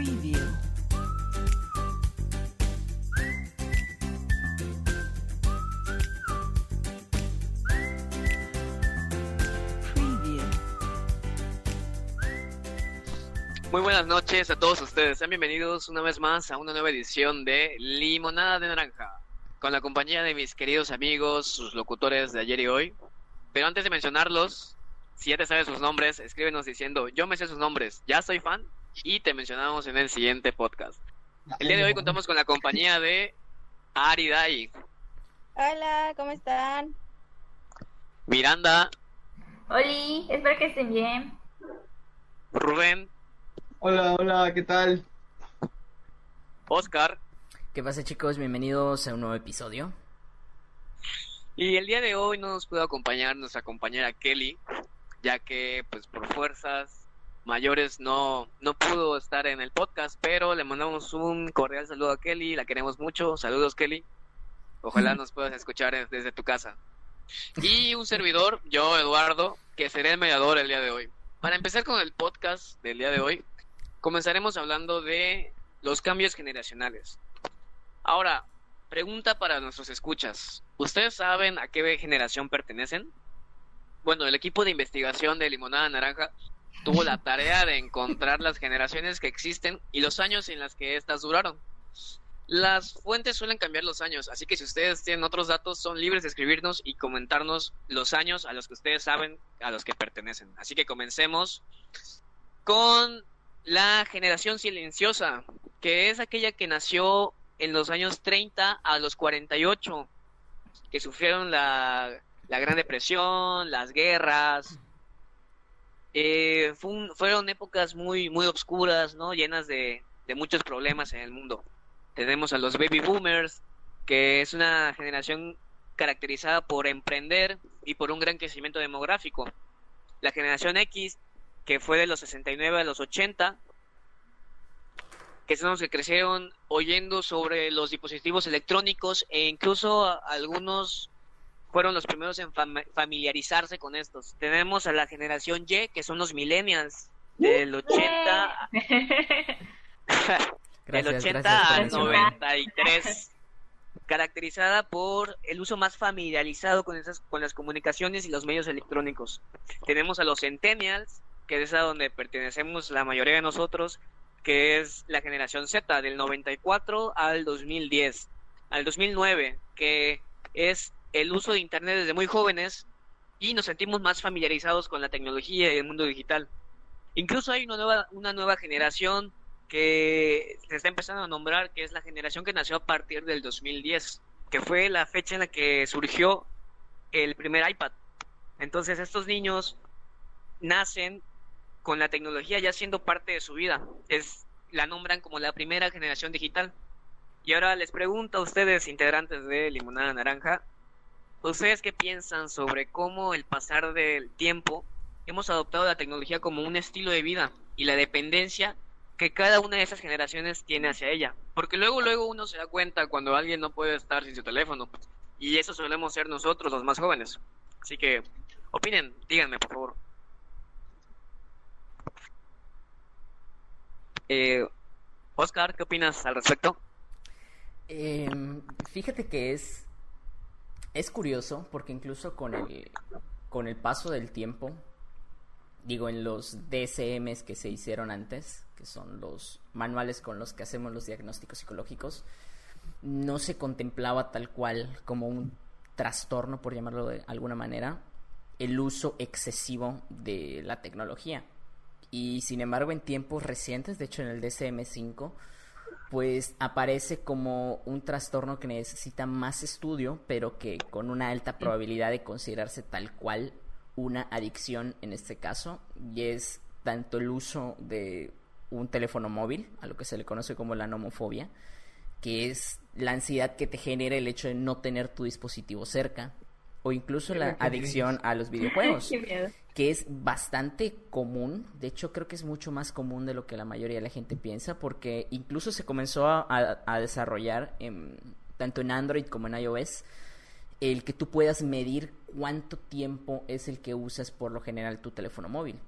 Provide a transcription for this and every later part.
Preview. Muy buenas noches a todos ustedes. Sean bienvenidos una vez más a una nueva edición de Limonada de Naranja, con la compañía de mis queridos amigos, sus locutores de ayer y hoy. Pero antes de mencionarlos, si ya te sabes sus nombres, escríbenos diciendo, yo me sé sus nombres, ya soy fan, y te mencionamos en el siguiente podcast. El día de hoy contamos con la compañía de Ari Dai, Hola, ¿cómo están? Miranda, Oli, espero que estén bien. Rubén, Hola, hola, ¿qué tal? Oscar. ¿Qué pasa chicos? Bienvenidos a un nuevo episodio. Y el día de hoy no nos pudo acompañar nuestra compañera Kelly, ya que pues por fuerzas mayores no, no pudo estar en el podcast, pero le mandamos un cordial saludo a Kelly, la queremos mucho, saludos Kelly, ojalá nos puedas escuchar desde tu casa. Y un servidor, yo Eduardo, que seré el mediador el día de hoy. Para empezar con el podcast del día de hoy, comenzaremos hablando de los cambios generacionales. Ahora, pregunta para nuestros escuchas. ¿Ustedes saben a qué generación pertenecen? Bueno, el equipo de investigación de Limonada Naranja tuvo la tarea de encontrar las generaciones que existen y los años en las que éstas duraron. Las fuentes suelen cambiar los años, así que si ustedes tienen otros datos, son libres de escribirnos y comentarnos los años a los que ustedes saben a los que pertenecen. Así que comencemos con la generación silenciosa, que es aquella que nació en los años 30 a los 48, que sufrieron la, la Gran Depresión, las guerras. Eh, fueron épocas muy, muy obscuras, ¿no? Llenas de, de muchos problemas en el mundo. Tenemos a los baby boomers, que es una generación caracterizada por emprender y por un gran crecimiento demográfico. La generación X, que fue de los 69 a los 80, que son los que crecieron oyendo sobre los dispositivos electrónicos e incluso algunos fueron los primeros en fam- familiarizarse con estos. Tenemos a la generación Y, que son los millennials, del 80, del Gracias, 80 gracias al mencionar. 93, caracterizada por el uso más familiarizado con, esas, con las comunicaciones y los medios electrónicos. Tenemos a los centennials, que es a donde pertenecemos la mayoría de nosotros, que es la generación Z, del 94 al 2010, al 2009, que es el uso de Internet desde muy jóvenes y nos sentimos más familiarizados con la tecnología y el mundo digital. Incluso hay una nueva, una nueva generación que se está empezando a nombrar, que es la generación que nació a partir del 2010, que fue la fecha en la que surgió el primer iPad. Entonces estos niños nacen con la tecnología ya siendo parte de su vida. Es la nombran como la primera generación digital. Y ahora les pregunto a ustedes, integrantes de Limonada Naranja, ¿ustedes qué piensan sobre cómo el pasar del tiempo hemos adoptado la tecnología como un estilo de vida y la dependencia que cada una de esas generaciones tiene hacia ella? Porque luego, luego uno se da cuenta cuando alguien no puede estar sin su teléfono. Y eso solemos ser nosotros, los más jóvenes. Así que, opinen, díganme, por favor. Eh, Oscar, ¿qué opinas al respecto? Em, fíjate que es es curioso porque incluso con el con el paso del tiempo, digo en los DSMs que se hicieron antes, que son los manuales con los que hacemos los diagnósticos psicológicos, no se contemplaba tal cual como un trastorno, por llamarlo de alguna manera, el uso excesivo de la tecnología. Y sin embargo, en tiempos recientes, de hecho en el DSM-5, pues aparece como un trastorno que necesita más estudio, pero que con una alta probabilidad de considerarse tal cual una adicción en este caso, y es tanto el uso de un teléfono móvil, a lo que se le conoce como la nomofobia, que es la ansiedad que te genera el hecho de no tener tu dispositivo cerca, o incluso la adicción a los videojuegos Qué miedo. Que es bastante común, de hecho creo que es mucho más común de lo que la mayoría de la gente piensa, porque incluso se comenzó a, a- a desarrollar en- tanto en Android como en iOS el que tú puedas medir cuánto tiempo es el que usas por lo general tu teléfono móvil.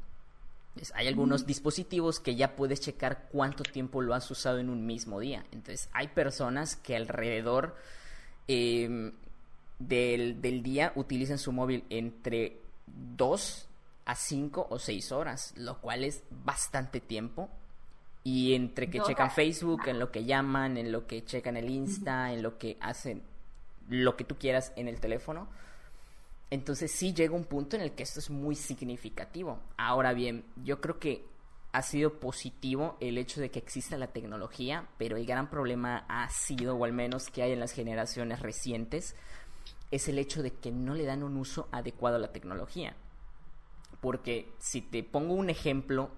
Hay algunos dispositivos que ya puedes checar cuánto tiempo lo has usado en un mismo día. Entonces, hay personas que alrededor eh, del, del día utilizan su móvil entre 2 a 5 o 6 horas, lo cual es bastante tiempo. Y entre que checan. Facebook, en lo que llaman, en lo que checan el Insta, en lo que hacen lo que tú quieras en el teléfono. Entonces sí llega un punto en el que esto es muy significativo. Ahora bien, yo creo que ha sido positivo el hecho de que exista la tecnología, pero el gran problema ha sido, o al menos que hay en las generaciones recientes, es el hecho de que no le dan un uso adecuado a la tecnología. Porque si te pongo un ejemplo,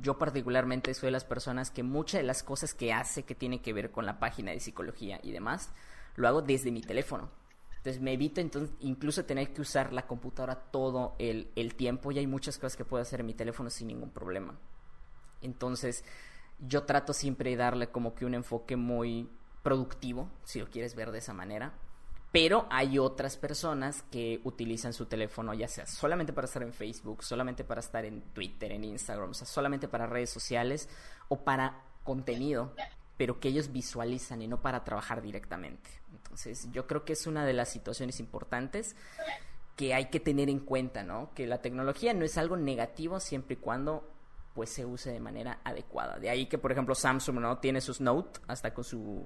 yo particularmente soy de las personas que muchas de las cosas que hace que tiene que ver con la página de psicología y demás, lo hago desde mi teléfono. Entonces me evito entonces incluso tener que usar la computadora todo el, el tiempo y hay muchas cosas que puedo hacer en mi teléfono sin ningún problema. Entonces yo trato siempre de darle como que un enfoque muy productivo, si lo quieres ver de esa manera. Pero hay otras personas que utilizan su teléfono ya sea solamente para estar en Facebook, solamente para estar en Twitter, en Instagram, o sea, solamente para redes sociales o para contenido, pero que ellos visualizan y no para trabajar directamente. Entonces, yo creo que es una de las situaciones importantes que hay que tener en cuenta, ¿no? Que la tecnología no es algo negativo siempre y cuando pues se use de manera adecuada. De ahí que, por ejemplo, Samsung, ¿no? Tiene sus Note hasta con su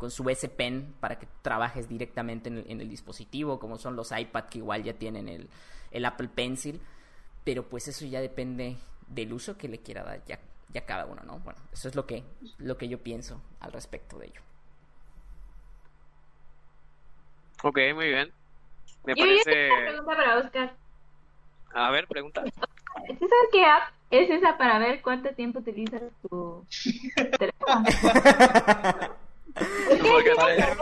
con su S Pen para que trabajes directamente en el, en el dispositivo, como son los iPad que igual ya tienen el, el Apple Pencil, pero pues eso ya depende del uso que le quiera dar ya, ya cada uno, ¿no? Bueno, eso es lo que, lo que yo pienso al respecto de ello. Ok, muy bien. Me Yo, yo tengo parece... una pregunta para Oscar. A ver, pregunta. ¿Tú sabes qué app es esa para ver cuánto tiempo utilizas tu teléfono? Porque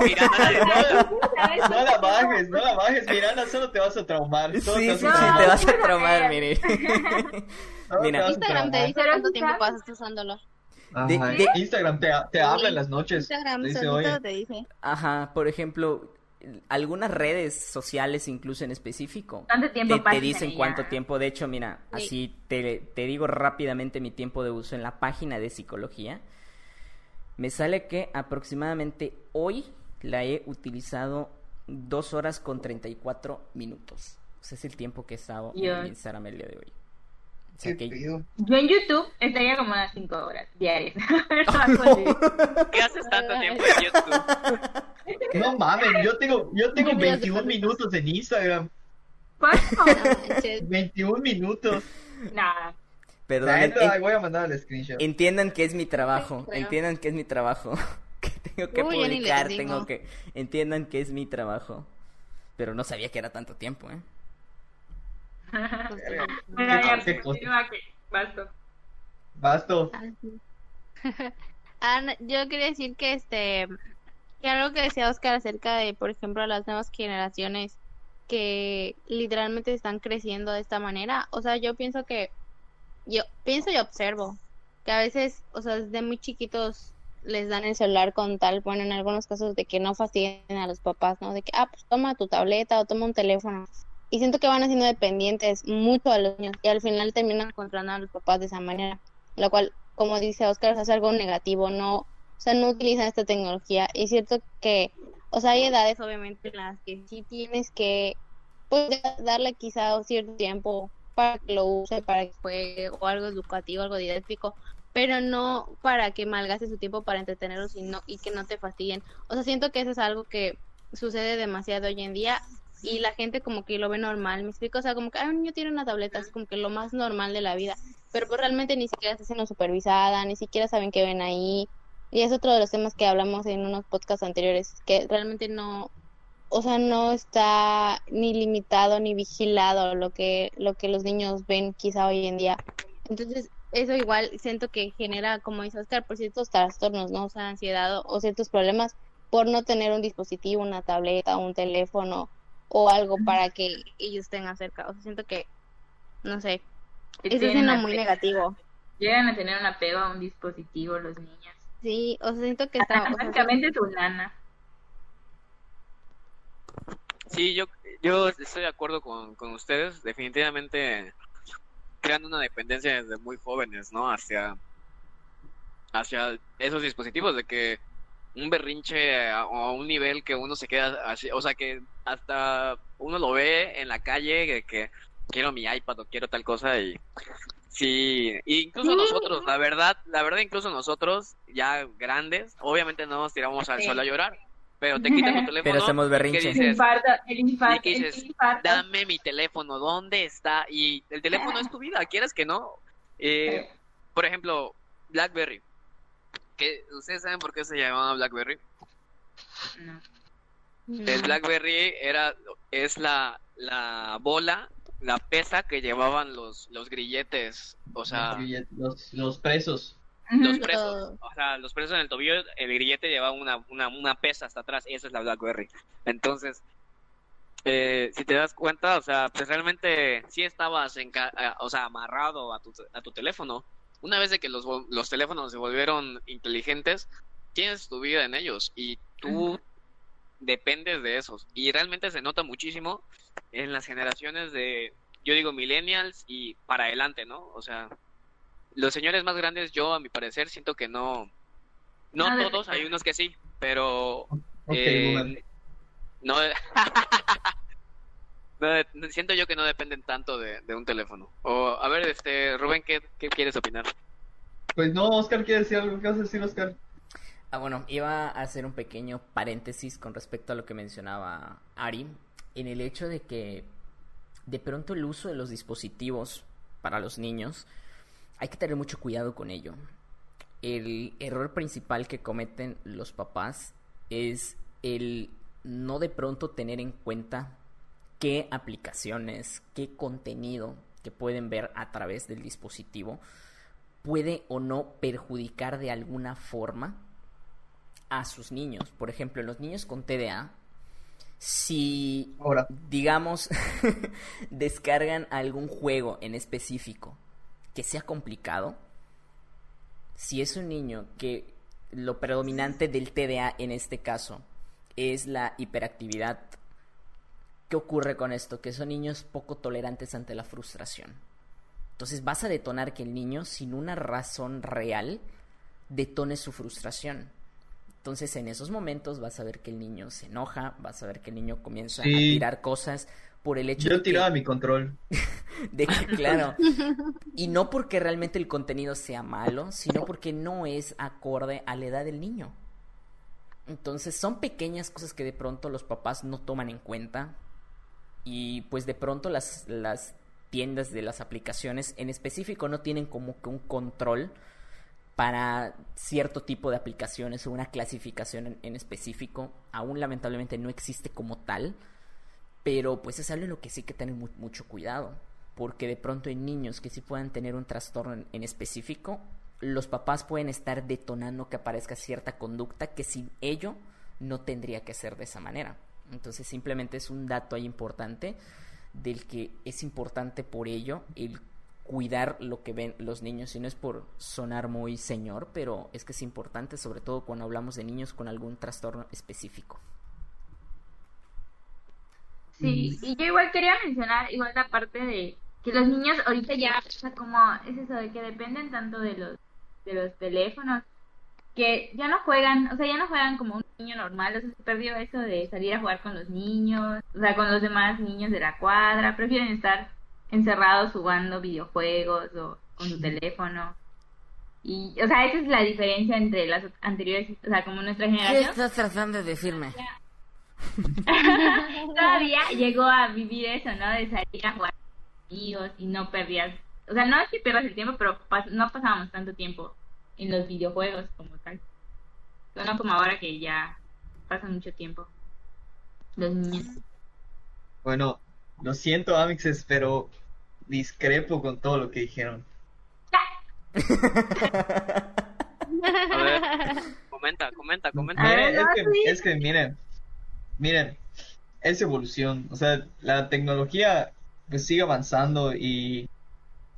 Miranda. No la bajes, no la bajes, Miranda, solo te vas a traumar. Sí, solo sí, te sí, vas a te traumar, vas a solo Mira. Instagram te dice cuánto tiempo pasas usándolo. Ajá, De- de- Instagram te, te habla en las noches. Instagram te dice, solito oye, te dice. Ajá, por ejemplo, algunas redes sociales incluso en específico ¿Cuánto tiempo te, te dicen cuánto tiempo. De hecho, mira, Sí. así te, te digo rápidamente mi tiempo de uso en la página de psicología. Me sale que aproximadamente hoy la he utilizado dos horas con 34 minutos. Ese es el tiempo que he estado Dios. en Instagram el día de hoy. O sea que-. Yo en YouTube estaría como unas 5 horas diarias. Algo así. ¿Qué haces tanto tiempo en YouTube? No mames, yo tengo, yo tengo Yo voy a hacer 21 minutos en Instagram. ¿Cuánto? Manches. 21 minutos. Nada. Perdón, Neta, en- voy a mandar el screenshot. entiendan que es mi trabajo. Sí, entiendan que es mi trabajo. que tengo que Uy, publicar, tengo que... Entiendan que es mi trabajo. Pero no sabía que era tanto tiempo, ¿eh? Pues. Bueno, ya, continúa que basto. Basto. Ah, sí. Ah, yo quería decir que este que algo que decía Oscar acerca de, por ejemplo, las nuevas generaciones que literalmente están creciendo de esta manera. O sea, yo pienso que yo pienso y observo que a veces, o sea, desde muy chiquitos les dan el celular con tal, bueno, en algunos casos de que no fastidien a los papás, ¿no? De que, ah, pues toma tu tableta o toma un teléfono. Y siento que van haciendo dependientes mucho a los niños y al final terminan controlando a los papás de esa manera, lo cual, como dice Oscar, es algo negativo, no, o sea, no utilizan esta tecnología. Y es cierto que, o sea, hay edades obviamente en las que sí tienes que, pues, darle quizá cierto tiempo para que lo use, para que juegue o algo educativo, algo didáctico, pero no para que malgaste su tiempo para entretenerlos y, y que no te fastidien. O sea, siento que eso es algo que sucede demasiado hoy en día y la gente como que lo ve normal, me explico, o sea, como que "Ay, un niño tiene una tableta, es como que lo más normal de la vida, pero pues realmente ni siquiera está siendo supervisada, ni siquiera saben qué ven ahí, y es otro de los temas que hablamos en unos podcasts anteriores, que realmente no, o sea, no está ni limitado ni vigilado lo que, lo que los niños ven quizá hoy en día. Entonces, eso igual siento que genera, como dice Oscar, por ciertos trastornos, ¿no? O sea, ansiedad o, o ciertos problemas por no tener un dispositivo, una tableta, un teléfono o algo para que ellos tengan cerca. O sea, siento que, no sé, Que eso muy negativo. Llegan a tener un apego a un dispositivo los niños. Sí, o sea, siento que está, o sea, Básicamente tu nana. Sí, yo, yo estoy de acuerdo con, con ustedes. Definitivamente crean una dependencia desde muy jóvenes, ¿no? Hacia, hacia esos dispositivos, de que un berrinche a, a un nivel que uno se queda así, o sea, que hasta uno lo ve en la calle, que quiero mi iPad o quiero tal cosa y sí, y incluso nosotros, la verdad, la verdad incluso nosotros ya grandes, obviamente no nos tiramos al Sí. suelo a llorar, pero te quitan tu teléfono, Pero hacemos ¿qué berrinche. El dices? infarto, el infarto, ¿Y qué el infarto. Dame mi teléfono, ¿dónde está? Y el teléfono es tu vida, quieres que no. Eh, por ejemplo, BlackBerry. ¿Ustedes saben por qué se llamaba BlackBerry? No. El BlackBerry era, es la, la bola, la pesa que llevaban los, los grilletes, o sea, los, los presos. Los presos, o sea, los presos en el tobillo, el grillete llevaba una, una, una pesa hasta atrás, esa es la BlackBerry. Entonces, eh, si te das cuenta, o sea, pues realmente sí estabas, enca- eh, o sea, amarrado a tu, a tu teléfono. Una vez de que los, los teléfonos se volvieron inteligentes, tienes tu vida en ellos y tú dependes de esos. Y realmente se nota muchísimo en las generaciones de, yo digo, millennials y para adelante, ¿no? O sea, los señores más grandes, yo a mi parecer siento que no, no todos, hay unos que sí, pero eh, no, no, siento yo que no dependen tanto de, de un teléfono. O a ver, este Rubén, ¿qué, qué quieres opinar? Pues no, Oscar quiere decir algo. ¿Qué vas a decir, Oscar? Ah, bueno, iba a hacer un pequeño paréntesis con respecto a lo que mencionaba Ari, en el hecho de que de pronto el uso de los dispositivos para los niños hay que tener mucho cuidado con ello. El error principal que cometen los papás es el no de pronto tener en cuenta qué aplicaciones, qué contenido que pueden ver a través del dispositivo puede o no perjudicar de alguna forma a sus niños. Por ejemplo, en los niños con TDA, si digamos descargan algún juego en específico que sea complicado, si es un niño que lo predominante del TDA en este caso es la hiperactividad, ¿qué ocurre con esto? Que son niños poco tolerantes ante la frustración. Entonces vas a detonar que el niño, sin una razón real, detone su frustración. Entonces en esos momentos vas a ver que el niño se enoja, vas a ver que el niño comienza a tirar cosas por el hecho Yo de que, tiraba mi control. de que, claro, y no porque realmente el contenido sea malo, sino porque no es acorde a la edad del niño. Entonces son pequeñas cosas que de pronto los papás no toman en cuenta y pues de pronto las, las tiendas de las aplicaciones en específico no tienen como que un control para cierto tipo de aplicaciones o una clasificación en, en específico. Aún lamentablemente no existe como tal, pero pues es algo en lo que sí que tener mu- mucho cuidado, porque de pronto en niños que sí puedan tener un trastorno en, en específico, los papás pueden estar detonando que aparezca cierta conducta que sin ello no tendría que ser de esa manera. Entonces simplemente es un dato ahí importante del que es importante por ello el cuidar lo que ven los niños, y no es por sonar muy señor, pero es que es importante, sobre todo cuando hablamos de niños con algún trastorno específico. Sí, y yo igual quería mencionar igual la parte de que los niños ahorita ya, o sea, como es eso de que dependen tanto de los de los teléfonos que ya no juegan, o sea, ya no juegan como un niño normal, o sea, se perdió eso de salir a jugar con los niños, o sea, con los demás niños de la cuadra, prefieren estar encerrados jugando videojuegos o con su teléfono. Y, o sea, esa es la diferencia entre las anteriores, o sea, como nuestra generación. estás tratando de decirme? todavía llegó a vivir eso, ¿no? De salir a jugar con amigos y no perdías, o sea, no es que pierdas el tiempo, pero pas- no pasábamos tanto tiempo en los videojuegos como tal. No como ahora que ya pasan mucho tiempo los niños. Bueno, lo siento, Amixes, pero discrepo con todo lo que dijeron. A ver, comenta, comenta, comenta. A Miren, ver, es, no, que, sí. es que miren, miren, es evolución. O sea, la tecnología pues sigue avanzando y,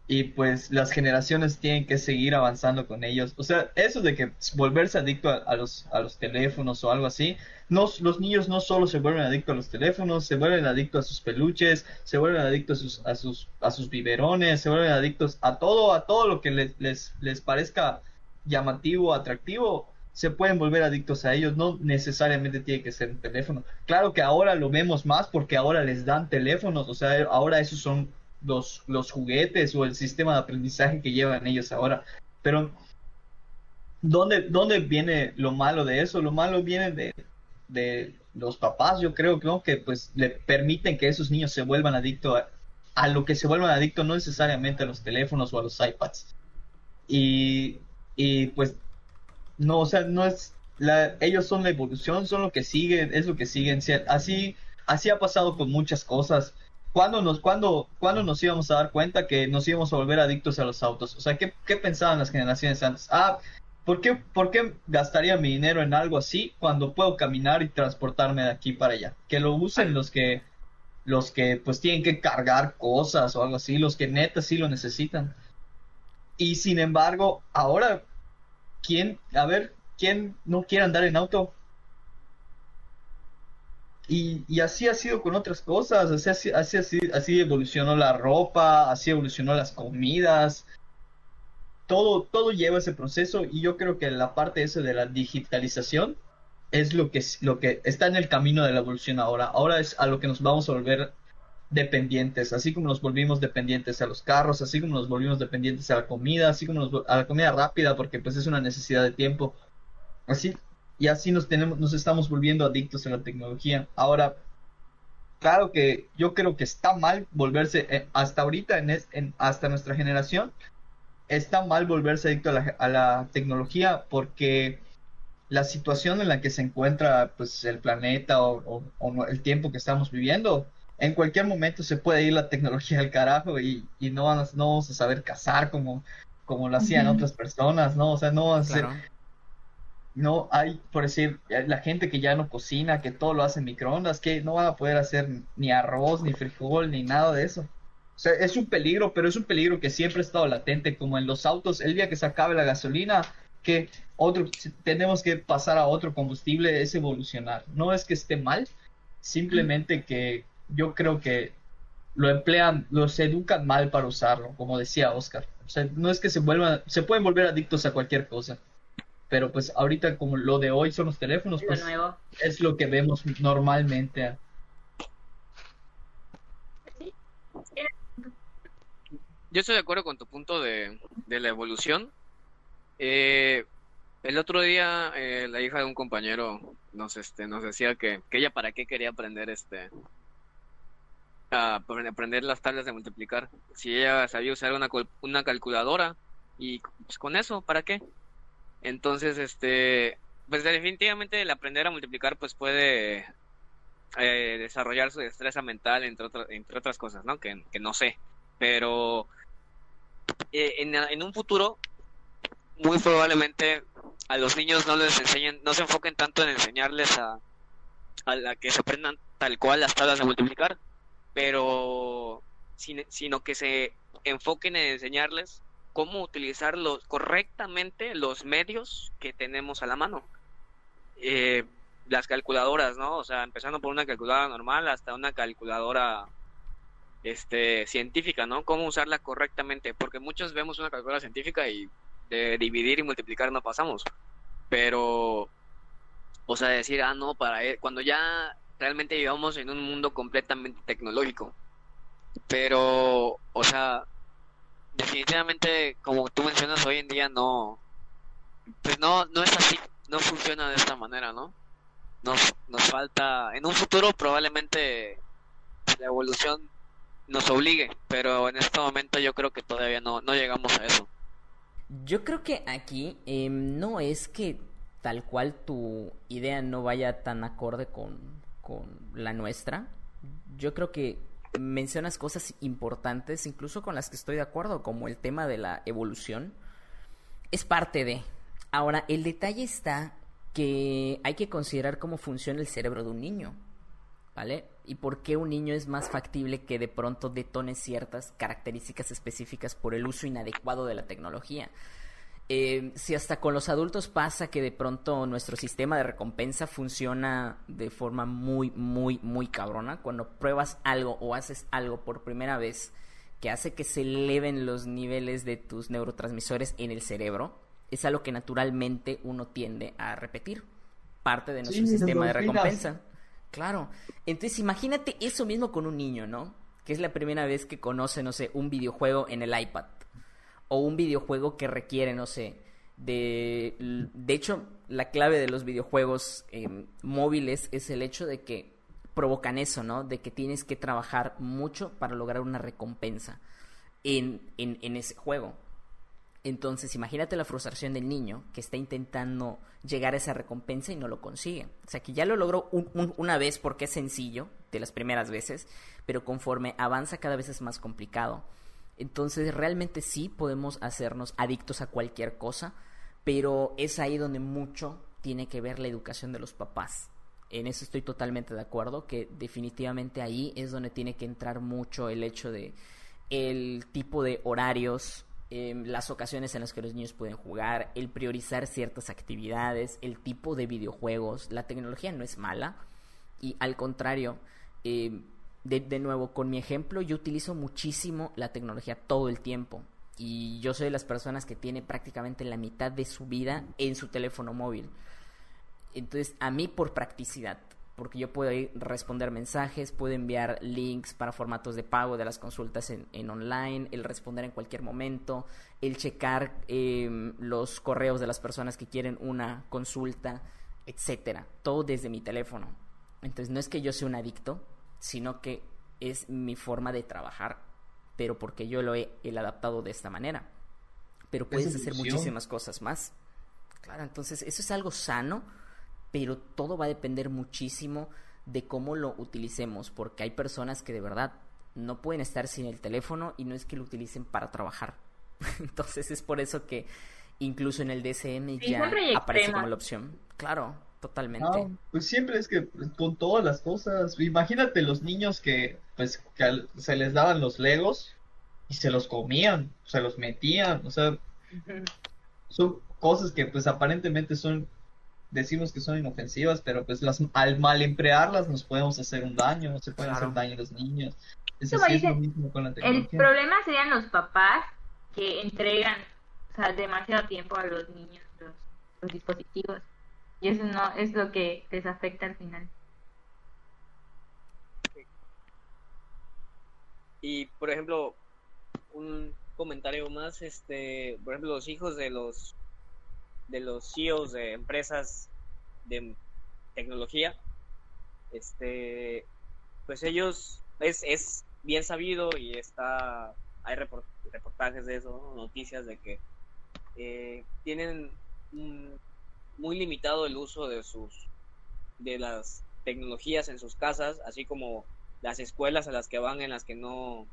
y pues las generaciones tienen que seguir avanzando con ellos. O sea, eso de que volverse adicto a, los, a los teléfonos o algo así, no, los niños no solo se vuelven adictos a los teléfonos, se vuelven adictos a sus peluches, se vuelven adictos a sus, a sus, a sus biberones, se vuelven adictos a todo, a todo lo que les, les, les parezca llamativo, atractivo, se pueden volver adictos a ellos, no necesariamente tiene que ser un teléfono. Claro que ahora lo vemos más porque ahora les dan teléfonos, o sea, ahora esos son los, los juguetes o el sistema de aprendizaje que llevan ellos ahora. Pero, ¿dónde, ¿dónde viene lo malo de eso? Lo malo viene de, de los papás, yo creo que pues le permiten que esos niños se vuelvan adictos a, a lo que se vuelvan adictos, no necesariamente a los teléfonos o a los iPads. Y, y pues, no, o sea, no es, la, ellos son la evolución, son lo que siguen, es lo que siguen. Así, así ha pasado con muchas cosas. ¿Cuándo nos, cuándo, cuándo nos íbamos a dar cuenta que nos íbamos a volver adictos a los autos? O sea, ¿qué, qué pensaban las generaciones antes? Ah, ¿por qué, ¿por qué gastaría mi dinero en algo así cuando puedo caminar y transportarme de aquí para allá? Que lo usen los que, los que pues tienen que cargar cosas o algo así, los que neta sí lo necesitan. Y sin embargo, ahora, ¿quién, a ver, quién no quiere andar en auto? Y, así ha sido con otras cosas, así, así, así, así evolucionó la ropa, así evolucionó las comidas, todo, todo lleva ese proceso y yo creo que la parte esa de la digitalización es lo que, lo que está en el camino de la evolución ahora. Ahora es a lo que nos vamos a volver dependientes, así como nos volvimos dependientes a los carros, así como nos volvimos dependientes a la comida, así como nos, a la comida rápida, porque pues es una necesidad de tiempo. Así, y así nos tenemos, nos estamos volviendo adictos a la tecnología. Ahora, claro que yo creo que está mal volverse, eh, hasta ahorita, en, hasta nuestra generación, está mal volverse adicto a la, tecnología porque la situación en la que se encuentra pues el planeta o, el tiempo que estamos viviendo, en cualquier momento se puede ir la tecnología al carajo y, y no, vamos, no vamos a saber cazar como, como lo hacían uh -huh. otras personas, ¿no? O sea, no vamos a ser no hay, por decir, la gente que ya no cocina, que todo lo hace en microondas, que no van a poder hacer ni arroz, ni frijol, ni nada de eso. O sea, es un peligro, pero es un peligro que siempre ha estado latente, como en los autos, el día que se acabe la gasolina, que otro, tenemos que pasar a otro combustible, es evolucionar. No es que esté mal, simplemente que yo creo que lo emplean, los educan mal para usarlo, como decía Oscar. O sea, no es que se vuelvan, se pueden volver adictos a cualquier cosa pero pues ahorita como lo de hoy son los teléfonos, pues nuevo. es lo que vemos normalmente. Yo estoy de acuerdo con tu punto de, de la evolución. Eh, el otro día eh, la hija de un compañero nos este nos decía que, que ella para qué quería aprender este a aprender las tablas de multiplicar si ella sabía usar una, una calculadora y pues con eso para qué entonces, este, pues definitivamente el aprender a multiplicar pues puede eh, desarrollar su destreza mental entre, otra, entre otras cosas, ¿no? Que, que no sé. Pero eh, en, en, un futuro, muy probablemente a los niños no les enseñen, no se enfoquen tanto en enseñarles a, a que se aprendan tal cual las tablas de multiplicar, pero sin, sino que se enfoquen en enseñarles cómo utilizar los, correctamente los medios que tenemos a la mano. Eh, las calculadoras, ¿no? O sea, empezando por una calculadora normal hasta una calculadora este científica, ¿no? Cómo usarla correctamente, porque muchos vemos una calculadora científica y de dividir y multiplicar no pasamos. Pero o sea, decir, ah, no, para él, cuando ya realmente vivamos en un mundo completamente tecnológico. Pero, o sea, definitivamente, como tú mencionas hoy en día, no, pues no, no es así, no funciona de esta manera, ¿no? Nos, nos falta, en un futuro probablemente la evolución nos obligue, pero en este momento yo creo que todavía no, no llegamos a eso. Yo creo que aquí eh, no es que tal cual tu idea no vaya tan acorde con, con la nuestra. Yo creo que mencionas cosas importantes, incluso con las que estoy de acuerdo, como el tema de la evolución. Es parte de. Ahora, el detalle está que hay que considerar cómo funciona el cerebro de un niño. ¿vale? Y por qué un niño es más factible que de pronto detone ciertas características específicas por el uso inadecuado de la tecnología. Eh, si hasta con los adultos pasa que de pronto nuestro sistema de recompensa funciona de forma muy, muy, muy cabrona, cuando pruebas algo o haces algo por primera vez que hace que se eleven los niveles de tus neurotransmisores en el cerebro, es algo que naturalmente uno tiende a repetir. Parte de nuestro Sí, sistema de recompensa. Claro. Entonces imagínate eso mismo con un niño, ¿no? Que es la primera vez que conoce, no sé, un videojuego en el iPad. O un videojuego que requiere, no sé, de... De hecho, la clave de los videojuegos eh, móviles es el hecho de que provocan eso, ¿no? De que tienes que trabajar mucho para lograr una recompensa en, en, en ese juego. Entonces, imagínate la frustración del niño que está intentando llegar a esa recompensa y no lo consigue. O sea, que ya lo logró un- un- una vez porque es sencillo, de las primeras veces, pero conforme avanza cada vez es más complicado. Entonces, realmente sí podemos hacernos adictos a cualquier cosa, pero es ahí donde mucho tiene que ver la educación de los papás. En eso estoy totalmente de acuerdo, que definitivamente ahí es donde tiene que entrar mucho el hecho de el tipo de horarios, em, las ocasiones en las que los niños pueden jugar, el priorizar ciertas actividades, el tipo de videojuegos. La tecnología no es mala y al contrario, em, de, de nuevo, con mi ejemplo, yo utilizo muchísimo la tecnología todo el tiempo. Y yo soy de las personas que tiene prácticamente la mitad de su vida en su teléfono móvil. Entonces, a mí por practicidad, porque yo puedo responder mensajes, puedo enviar links para formatos de pago de las consultas en, en online, el responder en cualquier momento, el checar eh, los correos de las personas que quieren una consulta, etcétera. Todo desde mi teléfono. Entonces, no es que yo sea un adicto, sino que es mi forma de trabajar, pero porque yo lo he, el adaptado de esta manera. Pero puedes hacer muchísimas cosas más. Claro, entonces eso es algo sano, pero todo va a depender muchísimo de cómo lo utilicemos, porque hay personas que de verdad no pueden estar sin el teléfono y no es que lo utilicen para trabajar. Entonces es por eso que incluso en el DSM Sí, ya aparece como la opción. Claro, totalmente. No, pues siempre es que con todas las cosas, imagínate los niños que pues que al- se les daban los legos y se los comían, se los metían, o sea, son cosas que pues aparentemente son, decimos que son inofensivas, pero pues las, al mal emplearlas nos podemos hacer un daño, se pueden Claro. hacer daño a los niños. Es es lo mismo con la El problema serían los papás que entregan o sea, demasiado tiempo a los niños los, los dispositivos. Y eso no es lo que les afecta al final. Y por ejemplo, un comentario más, este, por ejemplo, los hijos de los de los CEOs de empresas de tecnología, este, pues ellos es, es bien sabido y está hay report- reportajes de eso, ¿no? noticias de que eh, tienen un- muy limitado el uso de sus de las tecnologías en sus casas, así como las escuelas a las que van en las que no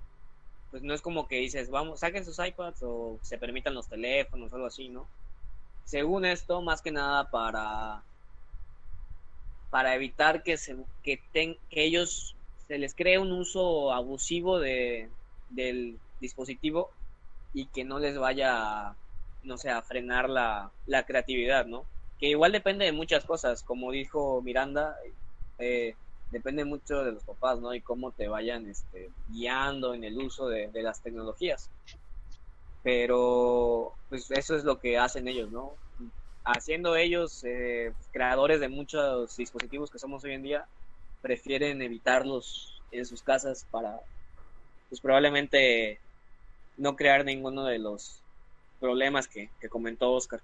pues no es como que dices vamos saquen sus iPads o se permitan los teléfonos o algo así no según esto más que nada para para evitar que se que, ten- que ellos se les cree un uso abusivo de del dispositivo y que no les vaya no sé a frenar la, la creatividad no que igual depende de muchas cosas como dijo Miranda eh, depende mucho de los papás, ¿no? Y cómo te vayan este, guiando en el uso de, de las tecnologías. Pero, pues eso es lo que hacen ellos, ¿no? Haciendo ellos eh, creadores de muchos dispositivos que somos hoy en día, prefieren evitarlos en sus casas para, pues probablemente no crear ninguno de los problemas que, que comentó Oscar.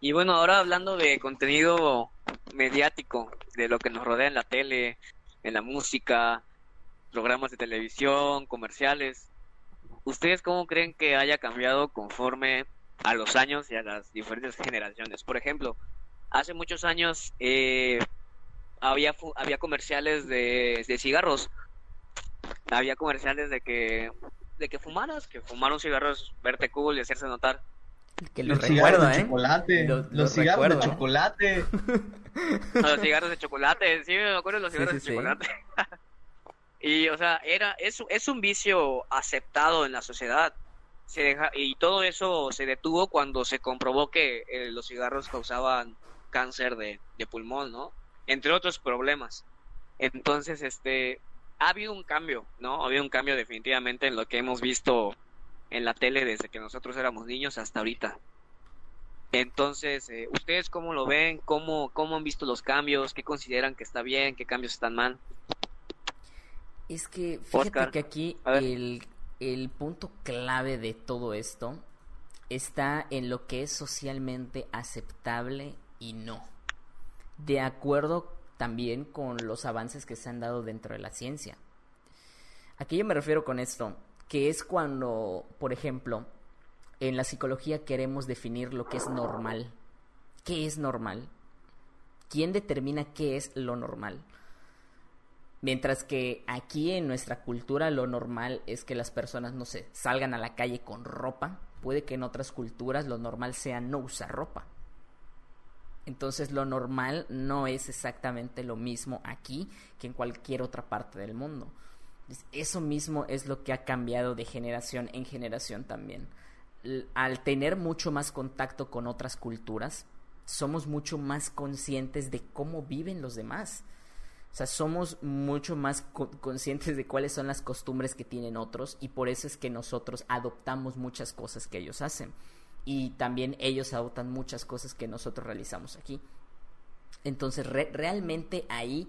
Y bueno, ahora hablando de contenido mediático, de lo que nos rodea en la tele, en la música, programas de televisión, comerciales, ¿ustedes cómo creen que haya cambiado conforme a los años y a las diferentes generaciones? Por ejemplo, hace muchos años eh, había, había comerciales de, de cigarros, había comerciales de que, de que fumaras, que fumar un cigarro es verte cool y hacerse notar. Que lo Los cigarros recuerdo, de ¿eh? chocolate. Lo- los lo cigarros recuerdo, de ¿eh? chocolate. Los cigarros de chocolate, sí, me acuerdo de los cigarros sí, de sí. chocolate. y, o sea, era, es, es un vicio aceptado en la sociedad. Se deja, y todo eso se detuvo cuando se comprobó que eh, los cigarros causaban cáncer de, de pulmón, ¿no? Entre otros problemas. Entonces, este, ha habido un cambio, ¿no? Ha habido un cambio definitivamente en lo que hemos visto en la tele desde que nosotros éramos niños hasta ahorita. Entonces, eh, ¿ustedes cómo lo ven? ¿Cómo, ¿Cómo han visto los cambios? ¿Qué consideran que está bien? ¿Qué cambios están mal? Es que fíjate Oscar, que aquí el, el punto clave de todo esto está en lo que es socialmente aceptable y no. De acuerdo también con los avances que se han dado dentro de la ciencia. ¿A qué yo me refiero con esto? Que es cuando, por ejemplo, en la psicología queremos definir lo que es normal. ¿Qué es normal? ¿Quién determina qué es lo normal? Mientras que aquí en nuestra cultura lo normal es que las personas, no sé, salgan a la calle con ropa. Puede que en otras culturas lo normal sea no usar ropa. Entonces lo normal no es exactamente lo mismo aquí que en cualquier otra parte del mundo. Entonces, Eso mismo es lo que ha cambiado de generación en generación también. Al tener mucho más contacto con otras culturas, somos mucho más conscientes de cómo viven los demás. O sea, somos mucho más co- conscientes de cuáles son las costumbres que tienen otros y por eso es que nosotros adoptamos muchas cosas que ellos hacen. Y también ellos adoptan muchas cosas que nosotros realizamos aquí. Entonces, re- realmente ahí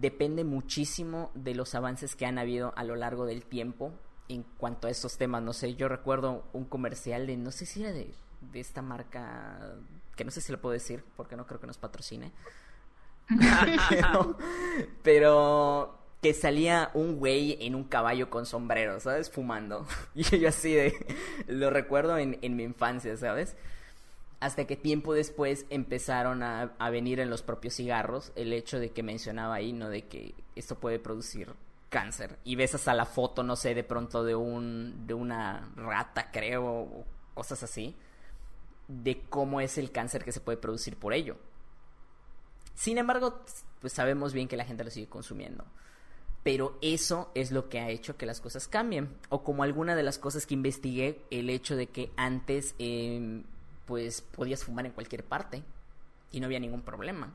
depende muchísimo de los avances que han habido a lo largo del tiempo en cuanto a estos temas. No sé, yo recuerdo un comercial de, no sé si era de, de esta marca, que no sé si lo puedo decir porque no creo que nos patrocine. pero, pero que salía un güey en un caballo con sombrero, ¿sabes? Fumando. Y yo así de... Lo recuerdo en, en mi infancia, ¿sabes? Hasta que tiempo después empezaron a, a venir en los propios cigarros el hecho de que mencionaba ahí, ¿no? De que esto puede producir cáncer. Y ves hasta la foto, no sé, de pronto de un... de una rata, creo, o cosas así. De cómo es el cáncer que se puede producir por ello. Sin embargo, pues sabemos bien que la gente lo sigue consumiendo. Pero eso es lo que ha hecho que las cosas cambien. O como alguna de las cosas que investigué, el hecho de que antes, eh, pues podías fumar en cualquier parte y no había ningún problema.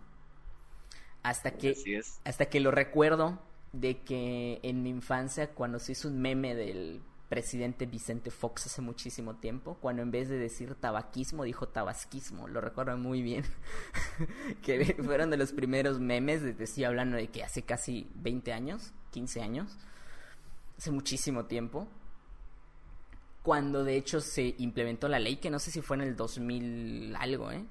Hasta que, es. hasta que lo recuerdo de que en mi infancia, cuando se hizo un meme del presidente Vicente Fox hace muchísimo tiempo, cuando en vez de decir tabaquismo dijo tabasquismo, lo recuerdo muy bien, que fueron de los primeros memes, de- estoy hablando de que hace casi 20 años, 15 años, hace muchísimo tiempo, cuando de hecho se implementó la ley, que no sé si fue en el 2000 algo, ¿eh?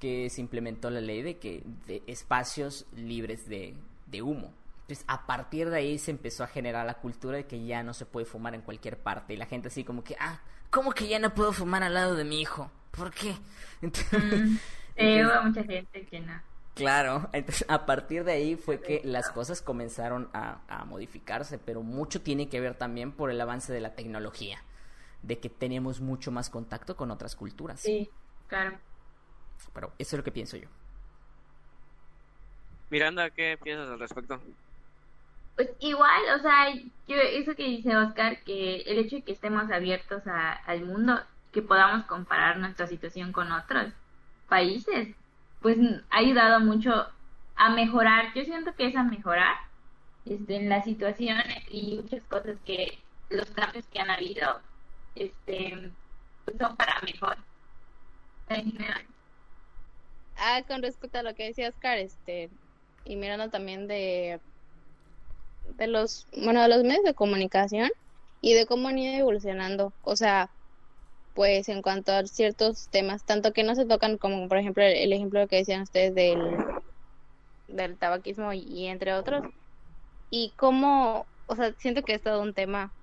que se implementó la ley de que de espacios libres de, de humo. Entonces, a partir de ahí se empezó a generar la cultura de que ya no se puede fumar en cualquier parte. Y la gente así como que, ah, ¿cómo que ya no puedo fumar al lado de mi hijo? ¿Por qué? Entonces, Mm, hubo mucha gente que no. Claro, entonces a partir de ahí fue que las cosas comenzaron a, a modificarse, pero mucho tiene que ver también por el avance de la tecnología, de que tenemos mucho más contacto con otras culturas. Sí, claro. Pero eso es lo que pienso yo. Miranda, ¿qué piensas al respecto? Pues igual, o sea, yo, eso que dice Oscar, que el hecho de que estemos abiertos a- al mundo, que podamos comparar nuestra situación con otros países, pues ha ayudado mucho a mejorar. Yo siento que es a mejorar este, en la situación y muchas cosas que los cambios que han habido este, pues son para mejor. Ah, con respecto a lo que decía Oscar, este, y mirando también de, de los, bueno, de los medios de comunicación y de cómo han ido evolucionando, o sea, pues en cuanto a ciertos temas, tanto que no se tocan como por ejemplo el, el ejemplo que decían ustedes del, del tabaquismo y, y entre otros, y cómo, o sea, siento que es todo un tema,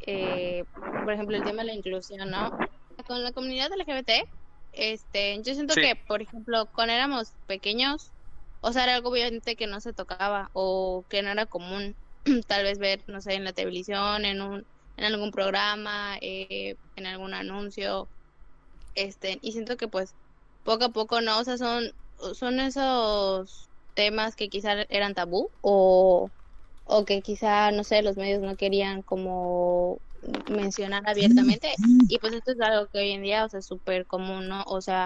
eh, por ejemplo el tema de la inclusión, ¿no? Con la comunidad LGBT, este, yo siento Sí. que, por ejemplo, cuando éramos pequeños, o sea, era algo obviamente que no se tocaba o que no era común tal vez ver, no sé, en la televisión, en un, en algún programa, eh, en algún anuncio, este, y siento que pues poco a poco no, o sea, son, son esos temas que quizá eran tabú o, o que quizá, no sé, los medios no querían como mencionar abiertamente y pues esto es algo que hoy en día, o sea, es súper común, ¿no? O sea,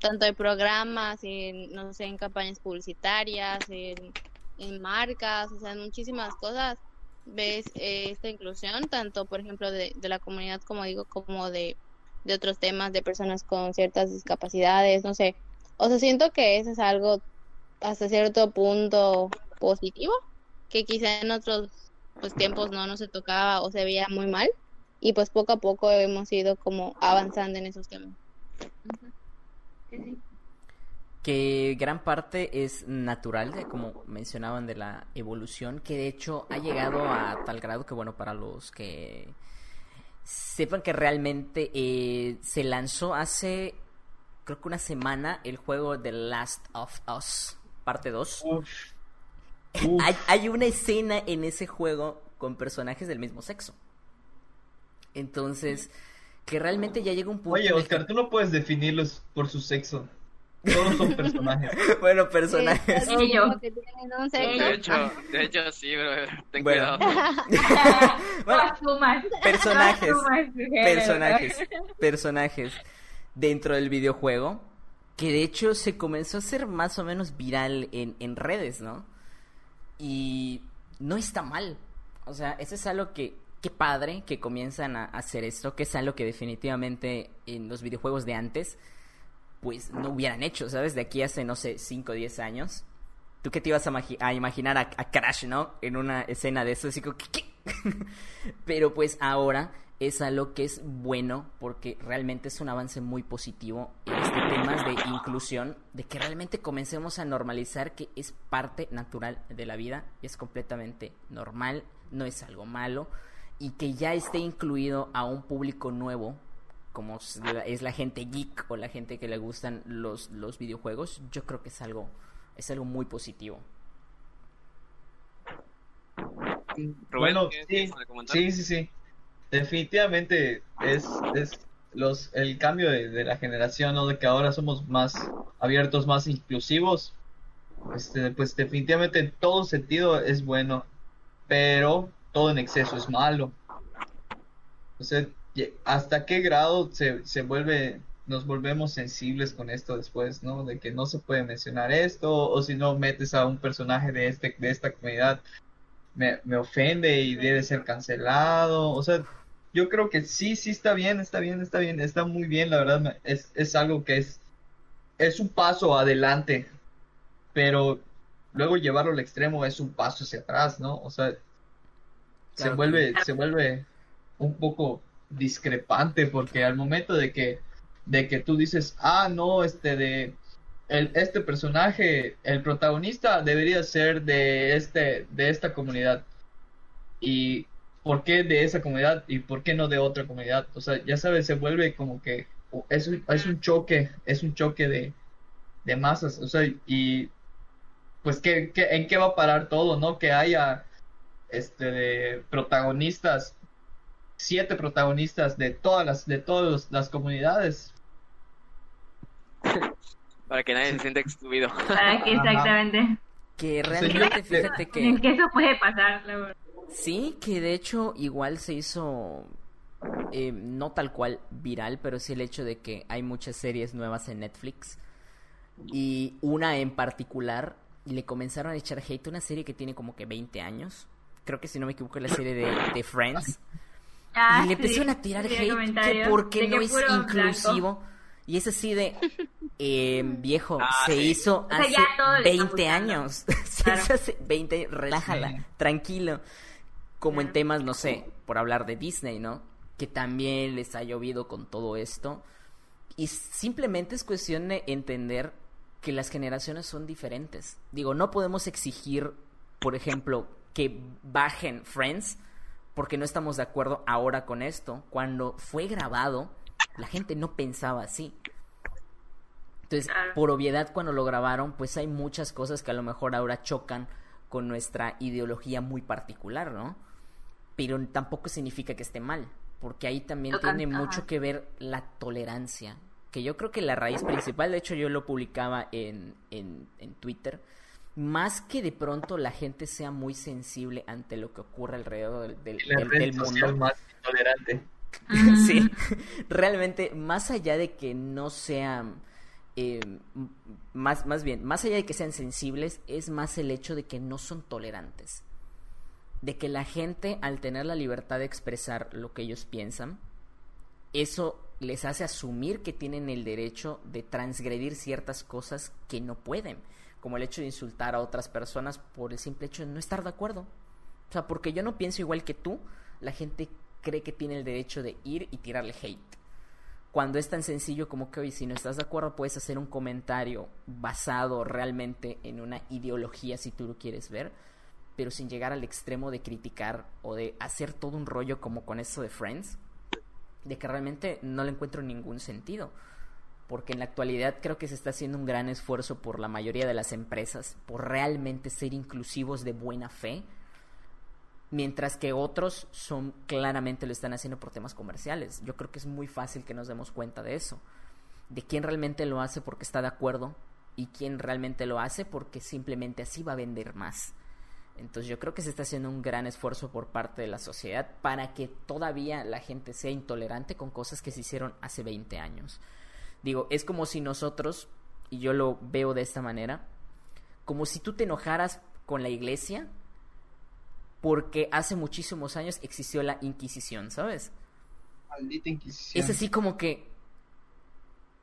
tanto en programas, en, no sé, en campañas publicitarias, en, en marcas, o sea, en muchísimas cosas ves eh, esta inclusión, tanto por ejemplo de, de la comunidad, como digo, como de, de otros temas, de personas con ciertas discapacidades, no sé. O sea, siento que eso es algo hasta cierto punto positivo, que quizá en otros pues tiempos no no se tocaba o se veía muy mal y pues poco a poco hemos ido como avanzando en esos temas. Que gran parte es natural, de, como mencionaban, de la evolución, que de hecho ha llegado a tal grado que, bueno, para los que sepan que realmente eh, se lanzó hace, creo que una semana, el juego The Last of Us, parte 2. Hay, hay una escena en ese juego con personajes del mismo sexo. Entonces, que realmente ya llega un punto... Oye, Oscar, tú no puedes definirlos por su sexo. Todos son personajes. Bueno, personajes. Sí, un sexo. De hecho, de hecho sí, bro. Ten Bueno. cuidado. Bueno, personajes. Personajes, personajes dentro del videojuego que de hecho se comenzó a hacer más o menos viral en, en redes, ¿no? Y no está mal. O sea, eso es algo que, qué padre que comienzan a hacer esto, que es algo que definitivamente en los videojuegos de antes, pues no hubieran hecho, ¿sabes? De aquí hace, no sé, 5 o 10 años. ¿Tú qué te ibas a, magi- a imaginar a, Crash, ¿no? En una escena de eso, así como. Pero pues ahora es algo que es bueno porque realmente es un avance muy positivo en este temas de inclusión, de que realmente comencemos a normalizar que es parte natural de la vida, es completamente normal, no es algo malo y que ya esté incluido a un público nuevo como es la gente geek o la gente que le gustan los, los videojuegos, yo creo que es algo es algo muy positivo. Rubén, Bueno, ¿qué sí, sí, sí, sí. Definitivamente es, es los, el cambio de, de la generación, ¿no? De que ahora somos más abiertos, más inclusivos. Este, pues definitivamente en todo sentido es bueno, pero todo en exceso es malo. O sea, ¿hasta qué grado se, se vuelve, nos volvemos sensibles con esto después, ¿no? De que no se puede mencionar esto, o si no metes a un personaje de este, de esta comunidad, me, me ofende y debe ser cancelado. O sea, yo creo que sí, sí está bien, está bien, está bien, está muy bien, la verdad, es, es algo que es, es un paso adelante, pero luego llevarlo al extremo es un paso hacia atrás, ¿no? O sea, se Claro. vuelve, se vuelve un poco discrepante porque al momento de que, de que tú dices, ah, no, este de el, este personaje, el protagonista debería ser de este, de esta comunidad. Y ¿por qué de esa comunidad y por qué no de otra comunidad? O sea, ya sabes, se vuelve como que es un, es un choque, es un choque de, de masas, o sea, y pues ¿qué, qué, en qué va a parar todo, ¿no? Que haya este de protagonistas, siete protagonistas de todas las, de todas las comunidades. Para que nadie se sienta excluido. Para que exactamente. Que realmente fíjate que que eso puede pasar, la verdad. sí, que de hecho igual se hizo eh, no tal cual viral, pero sí el hecho de que hay muchas series nuevas en Netflix y una en particular le comenzaron a echar hate a una serie que tiene como que 20 años. Creo que si no me equivoco es la serie de, de Friends. Ah, y le sí, empezaron a tirar sí, hate que comentarios por qué de no es blanco. inclusivo. Y es así de, eh, viejo, Ah, se sí. hizo sea, hace ya todo le está 20 gustando. años. se Claro. hizo hace 20, relájala, Sí. tranquilo. Como en temas, no sé, por hablar de Disney, ¿no? Que también les ha llovido con todo esto. Y simplemente es cuestión de entender que las generaciones son diferentes. Digo, no podemos exigir, por ejemplo, que bajen Friends porque no estamos de acuerdo ahora con esto. Cuando fue grabado, la gente no pensaba así. Entonces, Claro. por obviedad, cuando lo grabaron, pues hay muchas cosas que a lo mejor ahora chocan con nuestra ideología muy particular, ¿no? Pero tampoco significa que esté mal, porque ahí también Tocan- tiene ajá. mucho que ver la tolerancia. que yo creo que la raíz principal, de hecho yo lo publicaba en, en, en Twitter, más que de pronto la gente sea muy sensible ante lo que ocurre alrededor del, del, La del- red del social mundo. más intolerante. Sí, realmente, más allá de que no sean, eh, más, más bien, más allá de que sean sensibles, es más el hecho de que no son tolerantes. De que la gente, al tener la libertad de expresar lo que ellos piensan, eso les hace asumir que tienen el derecho de transgredir ciertas cosas que no pueden, como el hecho de insultar a otras personas por el simple hecho de no estar de acuerdo. O sea, porque yo no pienso igual que tú, la gente cree que tiene el derecho de ir y tirarle hate. Cuando es tan sencillo como que, oye, si no estás de acuerdo, puedes hacer un comentario basado realmente en una ideología, si tú lo quieres ver, pero sin llegar al extremo de criticar o de hacer todo un rollo como con eso de Friends, de que realmente no le encuentro ningún sentido. Porque en la actualidad creo que se está haciendo un gran esfuerzo por la mayoría de las empresas por realmente ser inclusivos de buena fe, mientras que otros son claramente lo están haciendo por temas comerciales. Yo creo que es muy fácil que nos demos cuenta de eso, de quién realmente lo hace porque está de acuerdo y quién realmente lo hace porque simplemente así va a vender más. Entonces yo creo que se está haciendo un gran esfuerzo por parte de la sociedad para que todavía la gente sea intolerante con cosas que se hicieron hace 20 años. Digo, es como si nosotros, y yo lo veo de esta manera, como si tú te enojaras con la iglesia porque hace muchísimos años existió la Inquisición, ¿sabes? Maldita Inquisición. Es así como que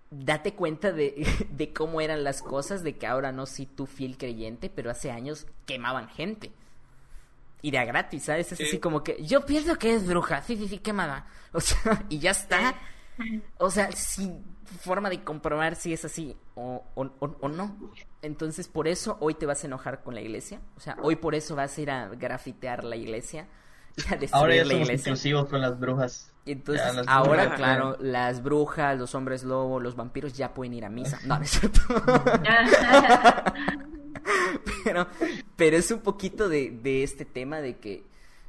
date cuenta de, de cómo eran las cosas, de que ahora no soy tú fiel creyente, pero hace años quemaban gente. Y de a gratis, ¿sabes? Es Sí. así como que yo pienso que es bruja, sí, sí, sí, quemada. O sea, y ya está. O sea, sin forma de comprobar si es así o, o, o- o no. Entonces, por eso hoy te vas a enojar con la iglesia. O sea, hoy por eso vas a ir a grafitear la iglesia y a destruir Ahora ya la somos iglesia. inclusivos con las brujas. Entonces, Ya, las ahora, brujas, claro, las brujas, los hombres lobo, los vampiros ya pueden ir a misa. No, no es cierto. pero, pero es un poquito de, de este tema de que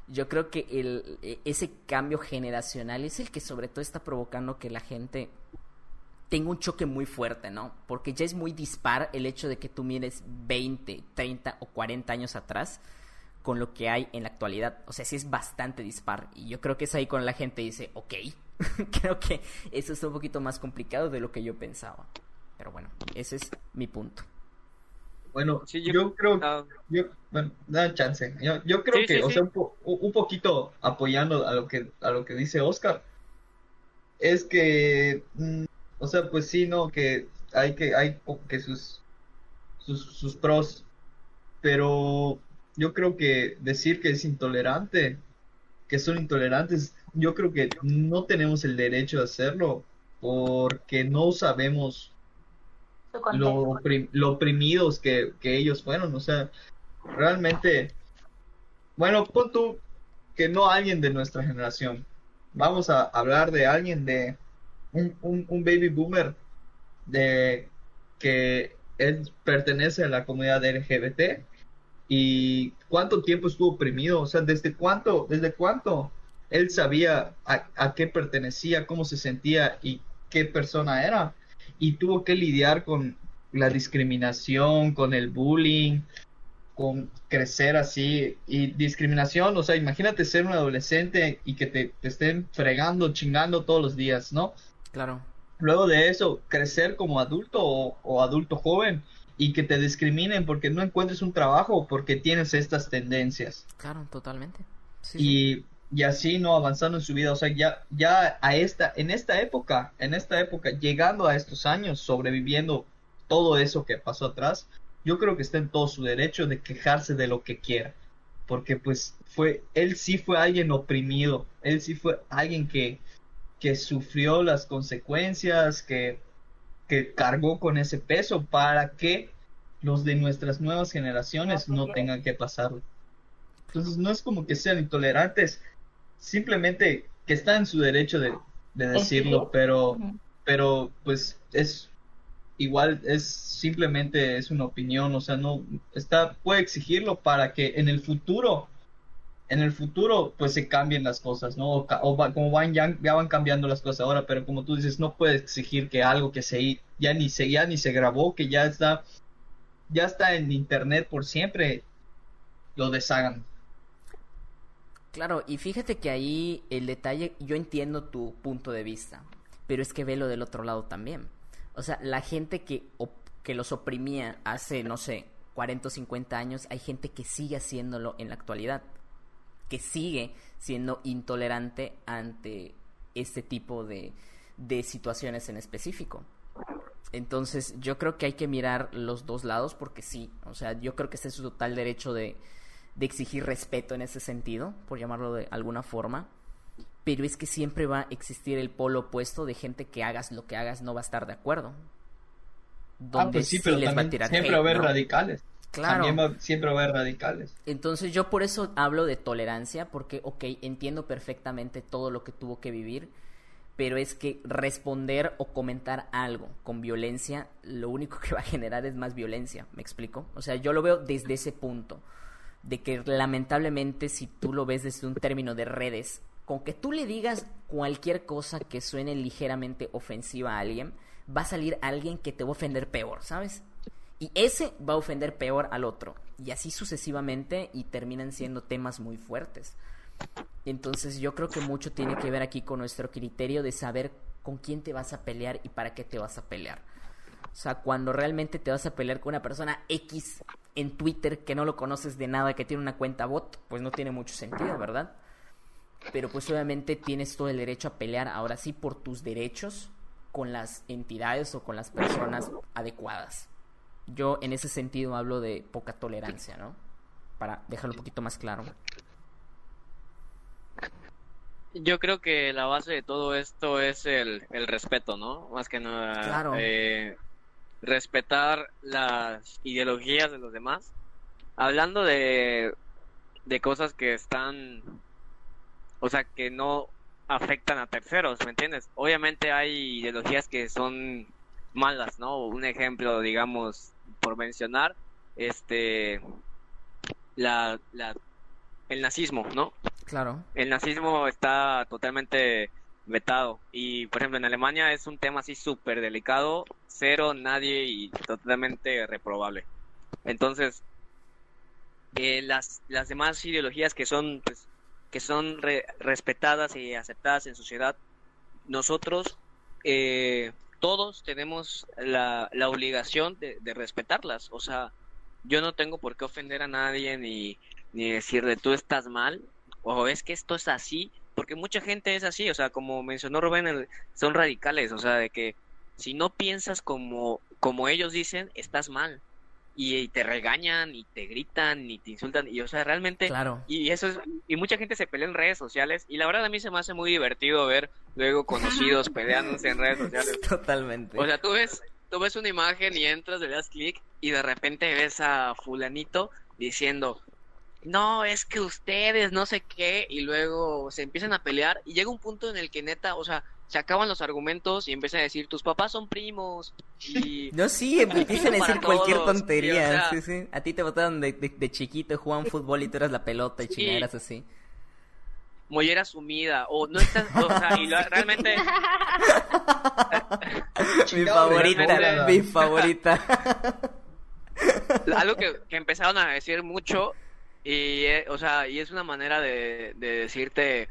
yo creo que el, e- ese cambio generacional es el que sobre todo está provocando que la gente tenga un choque muy fuerte, ¿no? Porque ya es muy dispar el hecho de que tú mires 20, 30 o 40 años atrás con lo que hay en la actualidad. O sea, sí es bastante dispar. Y yo creo que es ahí cuando la gente dice, ok, creo que eso es un poquito más complicado de lo que yo pensaba. Pero bueno, ese es mi punto. Bueno, Sí, yo, yo- creo Ah, Yo, bueno, da chance. Yo, yo creo Sí, que, sí, o sí. sea, un, po- un un poquito apoyando a lo que a lo que dice Oscar, es que, mm, o sea, pues sí, no, que hay que hay que sus sus, sus pros, pero yo creo que decir que es intolerante, que son intolerantes, yo creo que no tenemos el derecho de hacerlo porque no sabemos lo, oprim- lo oprimidos que, que ellos fueron. O sea, realmente, bueno, pon tú que no alguien de nuestra generación. Vamos a hablar de alguien de un, un, un baby boomer de que él pertenece a la comunidad LGBT y cuánto tiempo estuvo oprimido, o sea, desde cuánto, desde cuánto él sabía a, a qué pertenecía, cómo se sentía y qué persona era y tuvo que lidiar con la discriminación, con el bullying, con crecer así y discriminación, o sea, imagínate ser un adolescente y que te, te estén fregando, chingando todos los días, ¿no? Claro. Luego de eso, crecer como adulto o, o adulto joven y que te discriminen porque no encuentres un trabajo porque tienes estas tendencias Claro, totalmente. Sí, sí. y, y así no avanzando en su vida, o sea, ya, ya a esta, en esta época, en esta época, llegando a estos años, sobreviviendo todo eso que pasó atrás, yo creo que está en todo su derecho de quejarse de lo que quiera, porque pues fue, él sí fue alguien oprimido, él sí fue alguien que, que sufrió las consecuencias, que, que cargó con ese peso para que los de nuestras nuevas generaciones no tengan que pasarlo. Entonces no es como que sean intolerantes, simplemente que está en su derecho de, de decirlo, pero, pero pues es igual, es simplemente es una opinión, o sea, no está, puede exigirlo para que en el futuro en el futuro pues se cambien las cosas, ¿no? O, va- como van ya, van cambiando las cosas ahora, pero como tú dices, no puedes exigir que algo que se ya ni se ya ni se grabó, que ya está ya está en internet por siempre, lo deshagan. Claro, y fíjate que ahí el detalle, yo entiendo tu punto de vista, pero es que velo del otro lado también. O sea, la gente que, que los oprimía hace, no sé, 40 o 50 años, hay gente que sigue haciéndolo en la actualidad, que sigue siendo intolerante ante este tipo de, de situaciones en específico. Entonces, yo creo que hay que mirar los dos lados porque sí, o sea, yo creo que este es su total derecho de, de exigir respeto en ese sentido, por llamarlo de alguna forma, pero es que siempre va a existir el polo opuesto de gente que hagas lo que hagas no va a estar de acuerdo. Ah, pues sí, pero les va a tirar siempre va a haber ¿no? radicales. Claro. También va- siempre va a haber radicales. Entonces yo por eso hablo de tolerancia, porque, ok, entiendo perfectamente todo lo que tuvo que vivir, pero es que responder o comentar algo con violencia, lo único que va a generar es más violencia, ¿me explico? O sea, yo lo veo desde ese punto, de que lamentablemente si tú lo ves desde un término de redes, con que tú le digas cualquier cosa que suene ligeramente ofensiva a alguien, va a salir alguien que te va a ofender peor, ¿sabes? Y ese va a ofender peor al otro. Y así sucesivamente y terminan siendo temas muy fuertes. Entonces yo creo que mucho tiene que ver aquí con nuestro criterio de saber con quién te vas a pelear y para qué te vas a pelear. O sea, cuando realmente te vas a pelear con una persona X en Twitter que no lo conoces de nada, que tiene una cuenta bot, pues no tiene mucho sentido, ¿verdad? Pero pues obviamente tienes todo el derecho a pelear ahora sí por tus derechos con las entidades o con las personas adecuadas. Yo en ese sentido hablo de poca tolerancia, ¿no? Para dejarlo un poquito más claro. Yo creo que la base de todo esto es el, el respeto, ¿no? Más que nada, Claro. eh, respetar las ideologías de los demás. Hablando de, de cosas que están, o sea, que no afectan a terceros, ¿me entiendes? Obviamente hay ideologías que son malas, ¿no? Un ejemplo, digamos, por mencionar, este, la, la, el nazismo, ¿no? Claro. el nazismo está totalmente vetado. Y, por ejemplo, en Alemania es un tema así súper delicado, cero, nadie y totalmente reprobable. Entonces, eh, las, las demás ideologías que son, pues, que son re- respetadas y aceptadas en sociedad, nosotros, eh, todos tenemos la, la obligación de, de respetarlas. O sea, yo no tengo por qué ofender a nadie ni, ni decirle tú estás mal o es que esto es así, porque mucha gente es así, o sea, como mencionó Rubén, son radicales, o sea, de que si no piensas como, como ellos dicen, estás mal. Y, y te regañan, y te gritan, y te insultan, y o sea, realmente Claro. y eso es, y mucha gente se pelea en redes sociales, y la verdad a mí se me hace muy divertido ver luego conocidos peleándose en redes sociales. Totalmente. O sea, tú ves, tú ves una imagen y entras, le das clic y de repente ves a fulanito diciendo, no, es que ustedes no sé qué, y luego se empiezan a pelear y llega un punto en el que neta, o sea, se acaban los argumentos y empiezan a decir, tus papás son primos y... No, sí, empiezan a decir cualquier todos, tontería. y, o sea- sí, sí. A ti te botaron de, de, de chiquito, jugaban fútbol y tú eras la pelota y Sí. chingaderas así. mollera sumida o no estás, o sea, y lo- realmente Mi favorita, realmente- mi favorita. algo que, que empezaron a decir mucho y eh, o sea y es una manera de, de decirte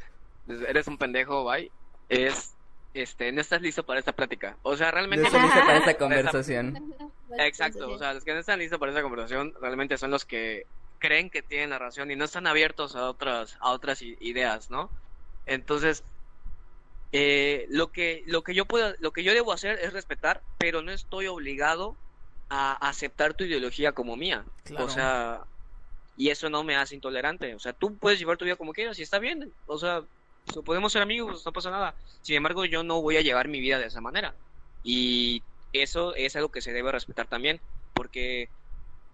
eres un pendejo bye es este no estás listo para esta plática. O sea No realmente estoy lista para esta conversación. exacto o sea los que no están listos para esta conversación realmente son los que creen que tienen la razón y no están abiertos a otras a otras ideas no entonces eh, lo que lo que yo puedo lo que yo debo hacer es respetar pero no estoy obligado a aceptar tu ideología como mía. Claro. o sea y eso no me hace intolerante. O sea tú puedes llevar tu vida como quieras y está bien. O sea so- podemos ser amigos no pasa nada sin embargo yo no voy a llevar mi vida de esa manera y eso es algo que se debe respetar también porque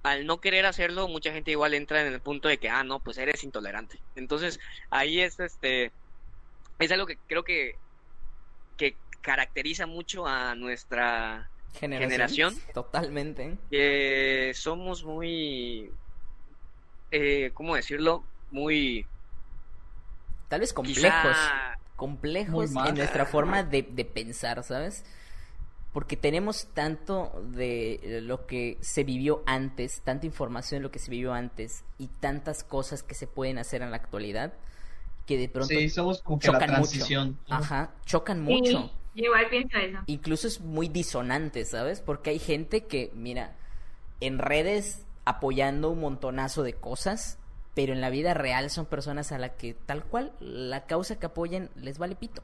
al no querer hacerlo mucha gente igual entra en el punto de que ah no pues eres intolerante entonces ahí es este es algo que creo que que caracteriza mucho a nuestra generación. Totalmente. que somos muy, eh, ¿cómo decirlo? Muy tal vez complejos, Quizá- complejos en nuestra forma de, de pensar, ¿sabes? Porque tenemos tanto de lo que se vivió antes, tanta información de lo que se vivió antes y tantas cosas que se pueden hacer en la actualidad que de pronto Sí, somos como que la chocan transición. mucho. Ajá, chocan Sí, mucho. yo igual pienso eso. Incluso es muy disonante, ¿sabes? Porque hay gente que, mira, en redes apoyando un montonazo de cosas, pero en la vida real son personas a la que tal cual la causa que apoyan les vale pito.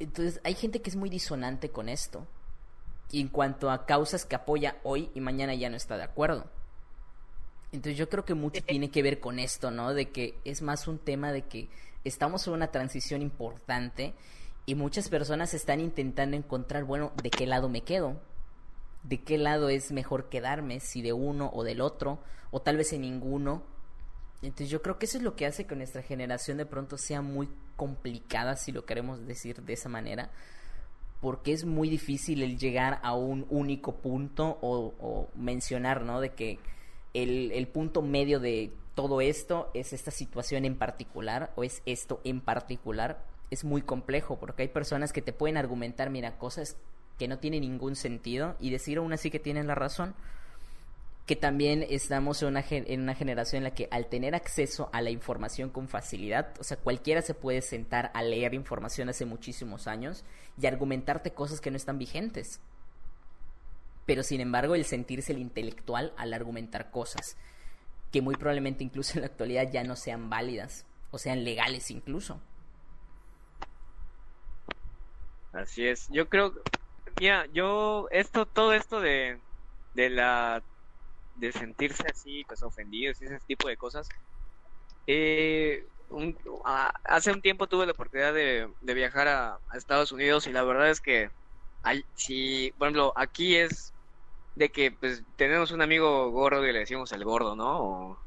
Entonces hay gente que es muy disonante con esto. Y en cuanto a causas que apoya hoy y mañana ya no está de acuerdo. Entonces yo creo que mucho tiene que ver con esto, ¿no? De que es más un tema de que estamos en una transición importante y muchas personas están intentando encontrar, bueno, ¿de qué lado me quedo? ¿De qué lado es mejor quedarme? Si de uno o del otro, o tal vez en ninguno. Entonces yo creo que eso es lo que hace que nuestra generación de pronto sea muy complicada, si lo queremos decir de esa manera, porque es muy difícil el llegar a un único punto o, mencionar, ¿no? De que el, el punto medio de todo esto es esta situación en particular o es esto en particular. Es muy complejo porque hay personas que te pueden argumentar, mira, cosas que no tienen ningún sentido y decir aún así que tienen la razón que también estamos en una, en una generación en la que al tener acceso a la información con facilidad, o sea, cualquiera se puede sentar a leer información hace muchísimos años y argumentarte cosas que no están vigentes. Pero sin embargo, el sentirse el intelectual al argumentar cosas que muy probablemente incluso en la actualidad ya no sean válidas o sean legales incluso. Así es. Yo creo, mira, yo esto, todo esto de, de la, de sentirse así, pues ofendidos y ese tipo de cosas. Eh, un- a- hace un tiempo tuve la oportunidad de, de viajar a, a Estados Unidos y la verdad es que hay, si, por ejemplo, aquí es de que pues tenemos un amigo gordo y le decimos el gordo, ¿no? O,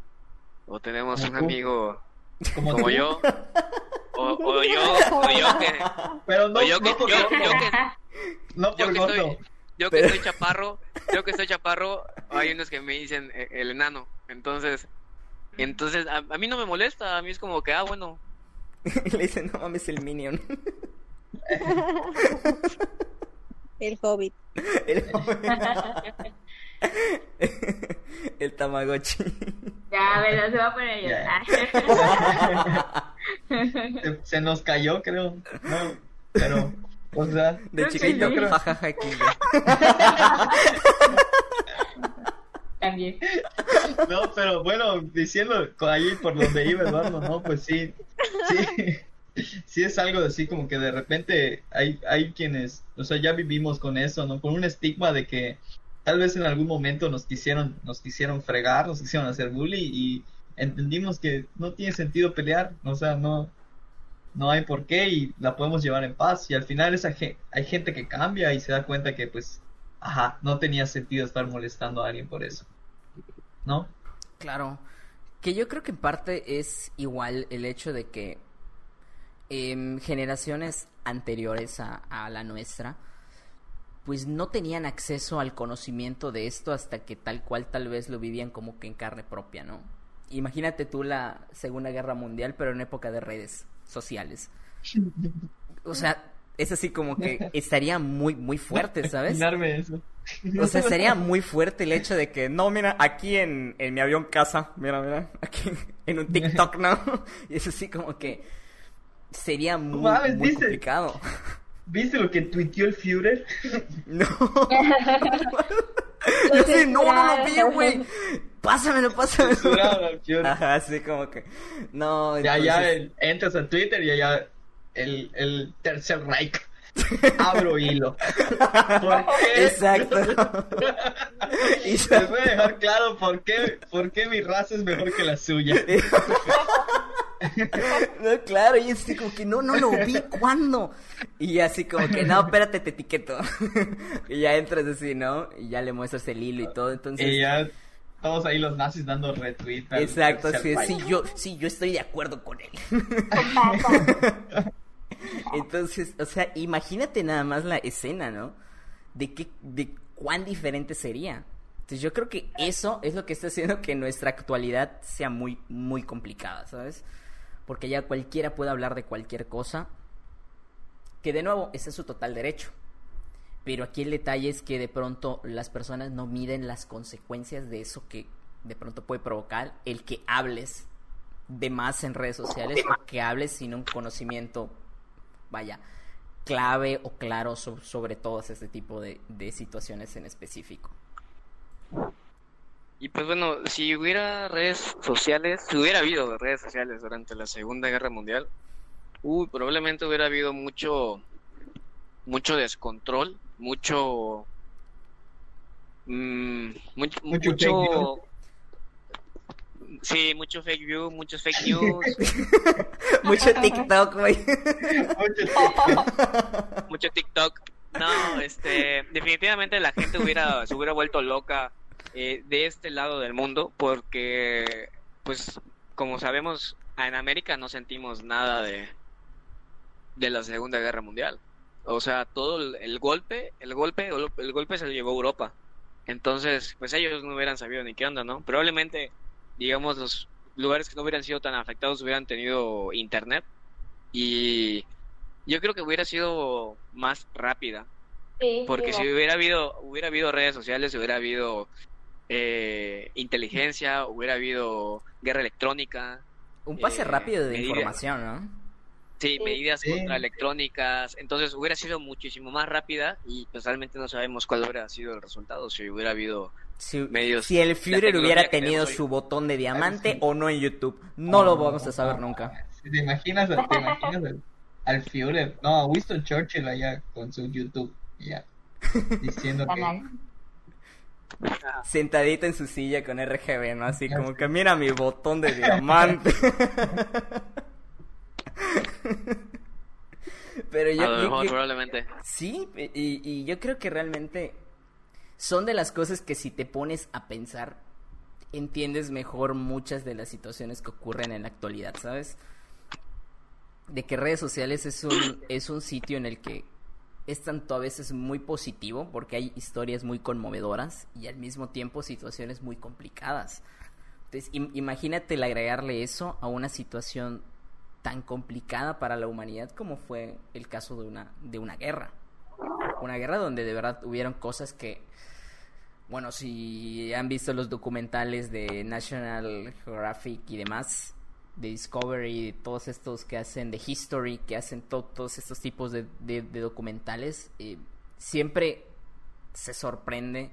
o tenemos un amigo Como, yo, o, o yo, o yo que, Pero no, yo que, no yo, yo que, no yo por que gordo. estoy, yo que Pero- estoy chaparro, yo que estoy chaparro, hay unos que me dicen eh, el enano. Entonces, entonces a, a mí no me molesta, a mí es como que, ah, bueno, Le dicen, no mames, el Minion. El Hobbit. el, el Tamagotchi. Ya, ¿verdad? Se va a poner a llorar. Se, se nos cayó, creo. No, pero, o sea, De Creo que chiquito, sí. jajaja. También. no, pero bueno, diciendo ahí por donde iba Eduardo, no, pues sí, sí, sí es algo así como que de repente hay, hay quienes, o sea, ya vivimos con eso, ¿no? Con un estigma de que tal vez en algún momento nos quisieron, nos quisieron fregar, nos quisieron hacer bully y entendimos que no tiene sentido pelear, o sea, no, no hay por qué y la podemos llevar en paz y al final esa ge- hay gente que cambia y se da cuenta que pues, ajá, no tenía sentido estar molestando a alguien por eso, ¿no? Claro. Que yo creo que en parte es igual el hecho de que em, generaciones anteriores a, a la nuestra, pues no tenían acceso al conocimiento de esto hasta que tal cual tal vez lo vivían como que en carne propia, ¿no? Imagínate tú la Segunda Guerra Mundial, pero en época de redes sociales. O sea, es así como que estaría muy, muy fuerte, ¿sabes? Eso. O sea, sería muy fuerte el hecho de que, no, mira, aquí en, en mi avión casa, mira, mira, aquí en un TikTok, ¿no? Y es así como que sería muy, mames, muy dice- complicado. ¿Viste lo que tuiteó el Führer? No. Yo sí, no, no lo vi, güey. Pásamelo, pásamelo. Ajá, así como que, no, Ya, ya entonces- el- entras a Twitter y allá el, el tercer Reich. Abro hilo. ¿Por qué? Exacto. Y Les voy a dejar claro por qué, por qué mi raza es mejor que la suya. No, claro, y es así como que no, no lo vi, ¿cuándo? Y así como que, no, espérate, te etiqueto. Y ya entras así, ¿no? Y ya le muestras el hilo y todo, entonces... Y ya todos ahí los nazis dando retweet. al Exacto, sí, sí, yo, sí, yo estoy de acuerdo con él. Entonces, o sea, imagínate nada más la escena, ¿no? De qué, de cuán diferente sería. Entonces yo creo que eso es lo que está haciendo que nuestra actualidad sea muy, muy complicada, ¿sabes? Porque ya cualquiera puede hablar de cualquier cosa, que de nuevo, ese es su total derecho. Pero aquí el detalle es que de pronto las personas no miden las consecuencias de eso que de pronto puede provocar el que hables de más en redes sociales o que hables sin un conocimiento, vaya, clave o claro so- sobre todas este tipo de situaciones en específico. Y pues bueno, si hubiera redes sociales, si hubiera habido redes sociales durante la Segunda Guerra Mundial, uy, probablemente hubiera habido mucho, mucho descontrol, mucho, mm, mucho, Mucho mucho, sí, mucho fake news, muchos fake news, Mucho TikTok, güey. Mucho TikTok. No, este, definitivamente la gente hubiera, se hubiera vuelto loca eh, de este lado del mundo porque, pues, como sabemos, en América no sentimos nada de, de la Segunda Guerra Mundial. O sea, todo el, el golpe, el golpe, el golpe se lo llevó Europa. Entonces, pues ellos no hubieran sabido ni qué onda, ¿no? Probablemente, digamos, los lugares que no hubieran sido tan afectados hubieran tenido internet y yo creo que hubiera sido más rápida Sí, porque si hubiera habido hubiera habido redes sociales hubiera habido eh, inteligencia hubiera habido guerra electrónica Un pase Eh, rápido de información, ¿no? sí medidas Sí. contra electrónicas entonces hubiera sido muchísimo más rápida y pues realmente no sabemos cuál hubiera sido el resultado si hubiera habido Si, medios si el Führer hubiera tenido su botón de diamante sí. o no en YouTube. No lo vamos a saber nunca. ¿Te imaginas, te imaginas al, al Führer? No, a Winston Churchill allá con su YouTube. Ya. Diciendo que. Canal. Sentadito en su silla con RGB, ¿no? Así como que mira mi botón de diamante. Pero yo, a lo yo- mejor yo- probablemente Sí, y, y yo creo que realmente son de las cosas que si te pones a pensar, entiendes mejor muchas de las situaciones que ocurren en la actualidad, ¿sabes? De que redes sociales es un, es un sitio en el que es tanto a veces muy positivo, porque hay historias muy conmovedoras y al mismo tiempo situaciones muy complicadas. Entonces, im- imagínate el agregarle eso a una situación tan complicada para la humanidad como fue el caso de una, de una guerra. Una guerra donde de verdad hubieron cosas que, bueno, si han visto los documentales de National Geographic y demás, de Discovery, todos estos que hacen de History, que hacen to- todos estos tipos de, de- de documentales, eh, siempre se sorprende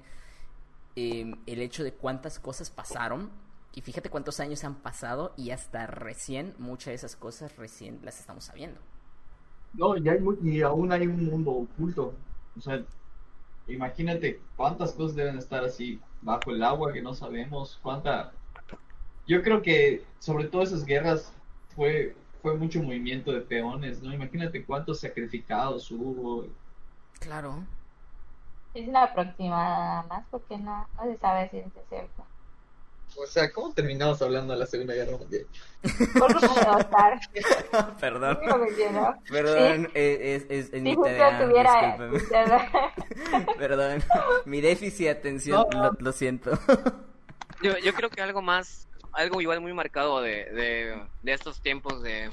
eh, el hecho de cuántas cosas pasaron. Y fíjate cuántos años han pasado y hasta recién, muchas de esas cosas recién las estamos sabiendo. No, ya hay mu- y aún hay un mundo oculto. O sea, imagínate cuántas cosas deben estar así bajo el agua que no sabemos. Cuánta. Yo creo que sobre todo esas guerras fue fue mucho movimiento de peones, ¿no? Imagínate cuántos sacrificados hubo. Claro. Es una aproximada nada más porque no, no se sabe si es cierto. O sea, ¿cómo terminamos hablando de la Segunda Guerra Mundial? Por. Perdón. Perdón, eh, es, es, es Si mi tuviera. Perdón, mi déficit de atención, No. lo, lo siento. Yo, yo creo que algo más, algo igual muy marcado de, de, estos tiempos de,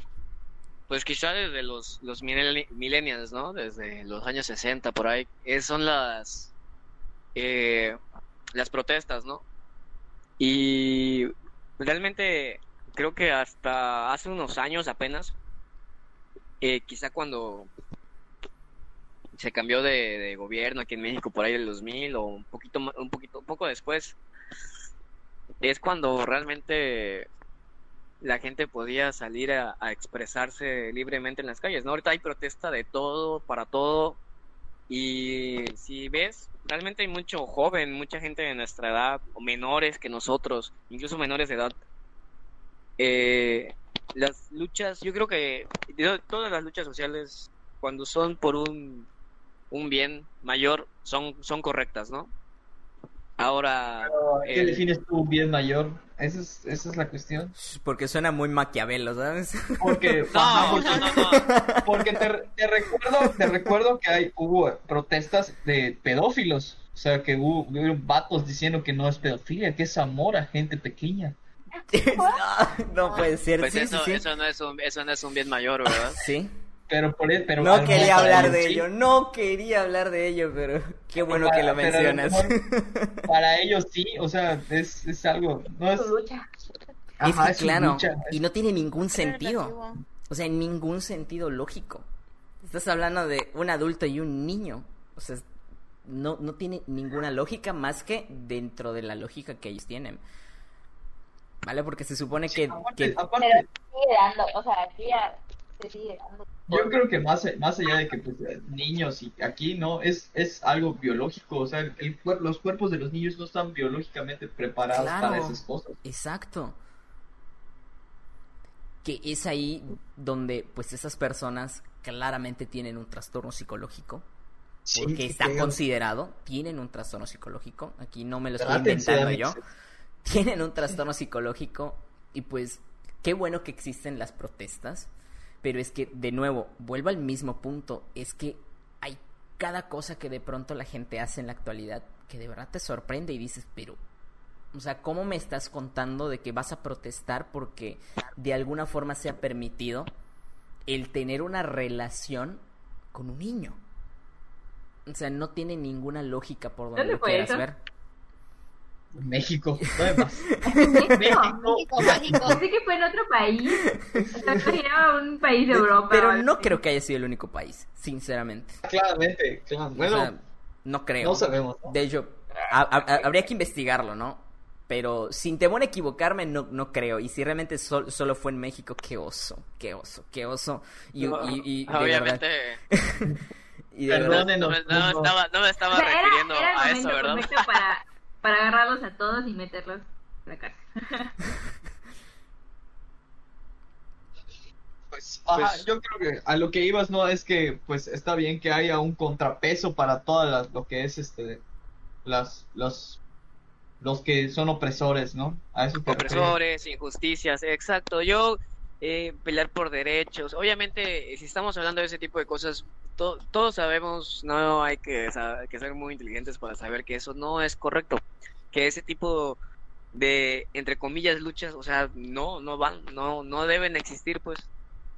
pues quizá desde los, los millenni- millennials, ¿no? Desde los años 60 por ahí, es- son las, eh, las protestas, ¿no? Y realmente creo que hasta hace unos años apenas, eh, quizá cuando se cambió de, gobierno aquí en México por ahí del 2000 o un poquito un poquito un poco después es cuando realmente la gente podía salir a, expresarse libremente en las calles, ¿no? Ahorita hay protesta de todo, para todo, y si ves, realmente hay mucho joven, mucha gente de nuestra edad, menores que nosotros, incluso menores de edad. Eh, las luchas, yo creo que todas las luchas sociales, cuando son por un, un bien mayor, son, son correctas, ¿no? Ahora, ¿Qué el- defines tú un bien mayor? Esa es, esa es la cuestión. Porque suena muy maquiavelo, ¿sabes? Porque, No, no, no, no. Te, te recuerdo, te recuerdo que hay, hubo protestas de pedófilos. O sea, que hubo, hubo vatos diciendo que no es pedofilia, que es amor a gente pequeña. no puede ser. Pues sí, eso, sí, sí. eso no es un, eso no es un bien mayor, ¿verdad? Sí. Pero por e- pero No quería hablar de sí. ello, no quería hablar de ello, pero qué bueno que lo Para- mencionas. mejor Para ellos sí, o sea, es, es algo, no es, que claro, lucha, y no tiene ningún sentido. O sea, en ningún sentido lógico. Estás hablando de un adulto y un niño. O sea, no, no tiene ninguna lógica más que dentro de la lógica que ellos tienen. ¿Vale? Porque se supone que, aparte, que- aparte, Pero sigue dando, o sea, aquí ya se sigue dando. Yo creo que más, más allá de que pues, niños y aquí no, es, es algo biológico, o sea, el, el cuer- los cuerpos de los niños no están biológicamente preparados Claro. para esas cosas. Exacto. Que es ahí donde pues esas personas claramente tienen un trastorno psicológico. Porque está considerado, tienen un trastorno psicológico. Aquí no me lo estoy Trátense, inventando yo. Tienen un trastorno psicológico y pues qué bueno que existen las protestas. Pero es que, de nuevo, vuelvo al mismo punto. Es que hay cada cosa que de pronto la gente hace en la actualidad que de verdad te sorprende y dices, pero, o sea, ¿cómo me estás contando de que vas a protestar porque de alguna forma se ha permitido el tener una relación con un niño? O sea, no tiene ninguna lógica por donde ¿Dónde lo quieras ver. México, no hay más. México. México. Pensé que fue en otro país. O sea, un país de Europa. Pero no así. creo que haya sido el único país, sinceramente. Claramente, claro. O Bueno, sea, no creo. no sabemos. ¿no? De hecho, ha- ha- habría que investigarlo, ¿no? Pero sin temor a equivocarme, no, no creo. Y si realmente sol- solo fue en México, qué oso, qué oso, qué oso. Y, y- y de Obviamente, y de verdad, no, me- no estaba, no me O estaba sea, era, refiriendo era el a eso, ¿verdad? para, para agarrarlos a todos y meterlos en la cárcel. Pues, ajá, Pues- yo creo que a lo que ibas no es que pues está bien que haya un contrapeso para todas las lo que es este las los los que son opresores, ¿no? A eso refieres. opresores, injusticias, exacto. Yo eh, pelear por derechos. Obviamente, si estamos hablando de ese tipo de cosas, to- todos sabemos, no hay que, que ser muy inteligentes para saber que eso no es correcto, que ese tipo de entre comillas luchas, o sea, no, no van, no, no deben existir, pues.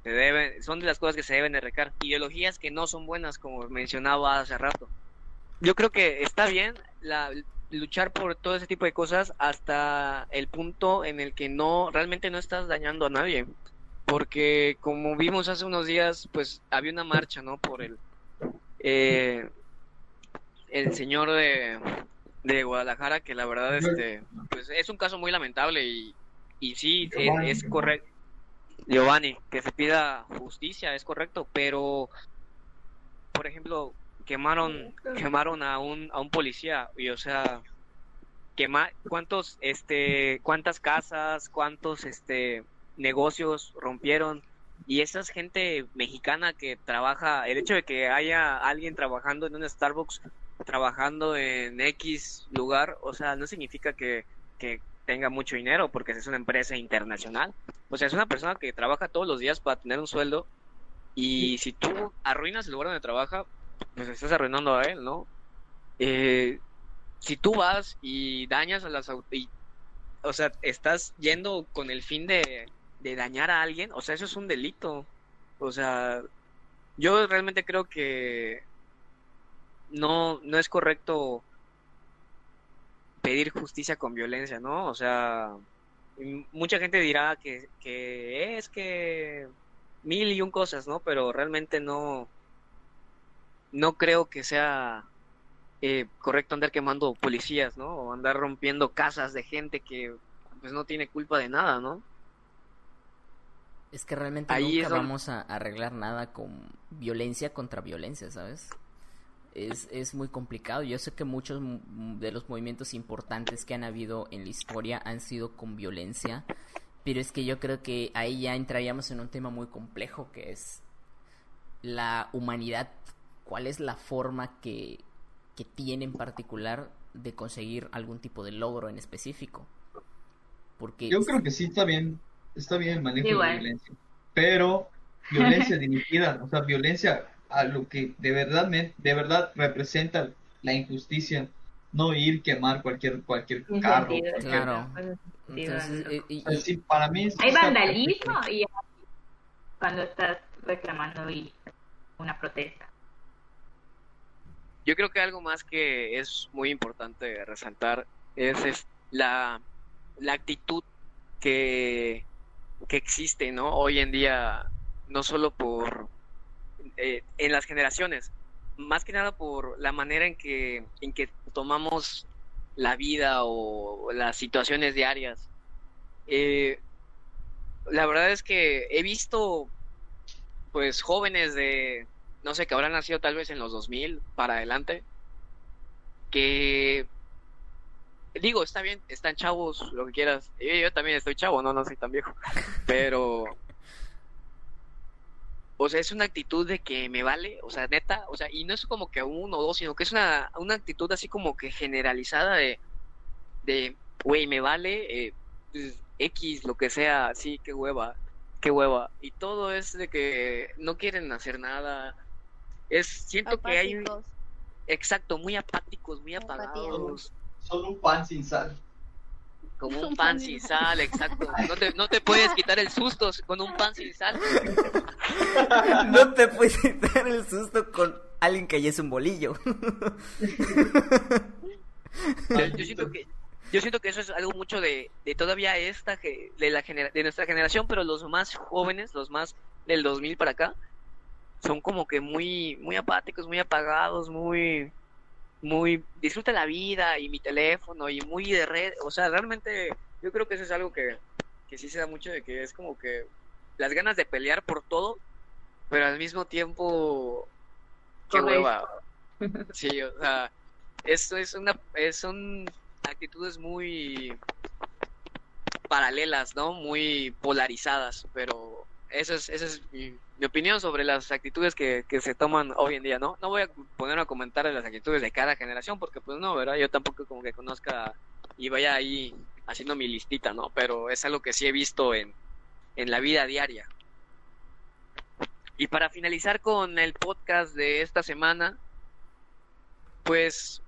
Se deben, son de las cosas que se deben erradicar. Ideologías que no son buenas, como mencionaba hace rato. Yo creo que está bien la, luchar por todo ese tipo de cosas hasta el punto en el que no realmente no estás dañando a nadie. Porque como vimos hace unos días, pues había una marcha, ¿no? Por el eh, el señor de, de Guadalajara, que la verdad este pues es un caso muy lamentable y, y sí, es, Giovanni. es correcto. Giovanni, que se pida justicia, es correcto, pero por ejemplo, quemaron quemaron a un a un policía y o sea, quema cuántos este cuántas casas, cuántos este negocios rompieron y esa es gente mexicana que trabaja, el hecho de que haya alguien trabajando en un Starbucks, trabajando en X lugar, o sea, no significa que, que tenga mucho dinero porque es una empresa internacional. O sea, es una persona que trabaja todos los días para tener un sueldo y si tú arruinas el lugar donde trabaja, pues estás arruinando a él, ¿no? Eh, si tú vas y dañas a las y, o sea, estás yendo con el fin de, de dañar a alguien, o sea, eso es un delito. O sea, yo realmente creo que no, no es correcto pedir justicia con violencia, ¿no? O sea, mucha gente dirá que, que es que mil y un cosas, ¿no? Pero realmente no, no creo que sea eh, correcto andar quemando policías, ¿no? O andar rompiendo casas de gente que pues no tiene culpa de nada, ¿no? Es que realmente Ahí nunca donde- vamos a arreglar nada con violencia contra violencia, ¿sabes? Es, es muy complicado. Yo sé que muchos de los movimientos importantes que han habido en la historia han sido con violencia, pero es que yo creo que ahí ya entraríamos en un tema muy complejo que es la humanidad. ¿Cuál es la forma que, que tiene en particular de conseguir algún tipo de logro en específico? Porque Yo creo que sí está bien, está bien el manejo de Igual. la violencia, pero violencia dirigida, o sea, violencia a lo que de verdad, me- de verdad representa la injusticia, no ir quemar cualquier cualquier carro, sentido, cualquier- Claro. Entonces, bueno. y- y- sí, para mí Hay vandalismo perfecto. y cuando estás reclamando y una protesta. Yo creo que algo más que es muy importante resaltar es, es la, la actitud que, que existe, ¿no? Hoy en día, no solo por eh, en las generaciones, más que nada por la manera en que, en que tomamos la vida o las situaciones diarias. Eh, la verdad es que he visto, pues, jóvenes de, no sé, que habrán nacido tal vez en los 2000 para adelante, que, digo, está bien, están chavos, lo que quieras. Yo, yo también estoy chavo, no, no soy tan viejo, pero, o sea, es una actitud de que me vale, o sea, neta, o sea, y no es como que uno o dos, sino que es una, una actitud así como que generalizada de, de, güey, me vale, eh, pues, X, lo que sea, sí, qué hueva, qué hueva. Y todo es de que no quieren hacer nada. Es, siento que hay, un- Apáticos. exacto, muy apáticos, muy apagados, Son un pan sin sal. como un pan sin sal, exacto. No te, no te puedes quitar el susto con un pan sin sal. no te puedes dar el susto con alguien que ya es un bolillo. Yo, yo siento que yo siento que eso es algo mucho de, de todavía esta de la genera- de nuestra generación, pero los más jóvenes, los más del 2000 para acá, son como que muy muy apáticos, muy apagados, muy muy disfruta la vida y mi teléfono y muy de red, o sea, realmente yo creo que eso es algo que que sí se da mucho de que es como que las ganas de pelear por todo, pero al mismo tiempo qué hueva. Sí, o sea, esto es una es son actitudes muy paralelas, ¿no? Muy polarizadas, pero esa es, esa es mi, opinión sobre las actitudes que, que se toman hoy en día, ¿no? No voy a poner a comentar las actitudes de cada generación, porque pues no, ¿verdad? Yo tampoco como que conozca y vaya ahí haciendo mi listita, ¿no? Pero es algo que sí he visto en, en la vida diaria. Y para finalizar con el podcast de esta semana, pues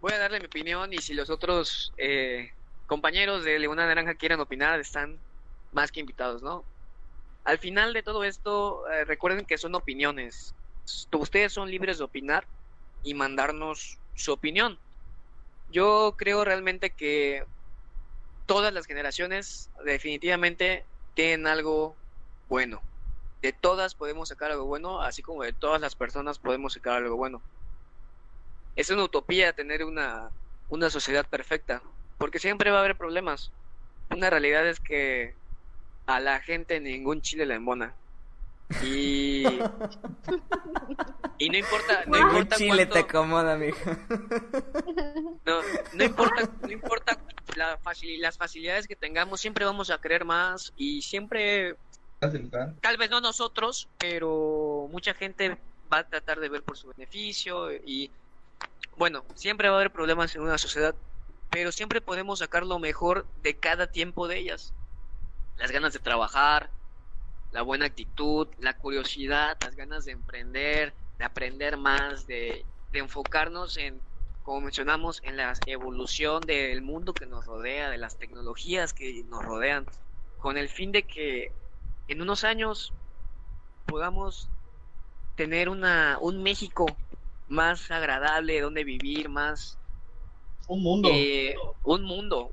voy a darle mi opinión y si los otros eh, compañeros de Leona Naranja quieren opinar, están más que invitados, ¿no? Al final de todo esto, eh, recuerden que son opiniones. Ustedes son libres de opinar y mandarnos su opinión. Yo creo realmente que todas las generaciones definitivamente tienen algo bueno. De todas podemos sacar algo bueno, así como de todas las personas podemos sacar algo bueno. Es una utopía tener una, una sociedad perfecta, porque siempre va a haber problemas. Una realidad es que a la gente ningún chile le embona. Y, y no importa, no Un importa chile te acomoda, mijo. no, no importa, no importa la facil- las facilidades que tengamos, siempre vamos a querer más y siempre, tal vez no nosotros, pero mucha gente va a tratar de ver por su beneficio y bueno, siempre va a haber problemas en una sociedad, pero siempre podemos sacar lo mejor de cada tiempo de ellas. Las ganas de trabajar, la buena actitud, la curiosidad, las ganas de emprender, de aprender más, de, enfocarnos en, como mencionamos, en la evolución del mundo que nos rodea, de las tecnologías que nos rodean, con el fin de que en unos años podamos tener una, un México más agradable donde vivir, más Un mundo. eh, un mundo.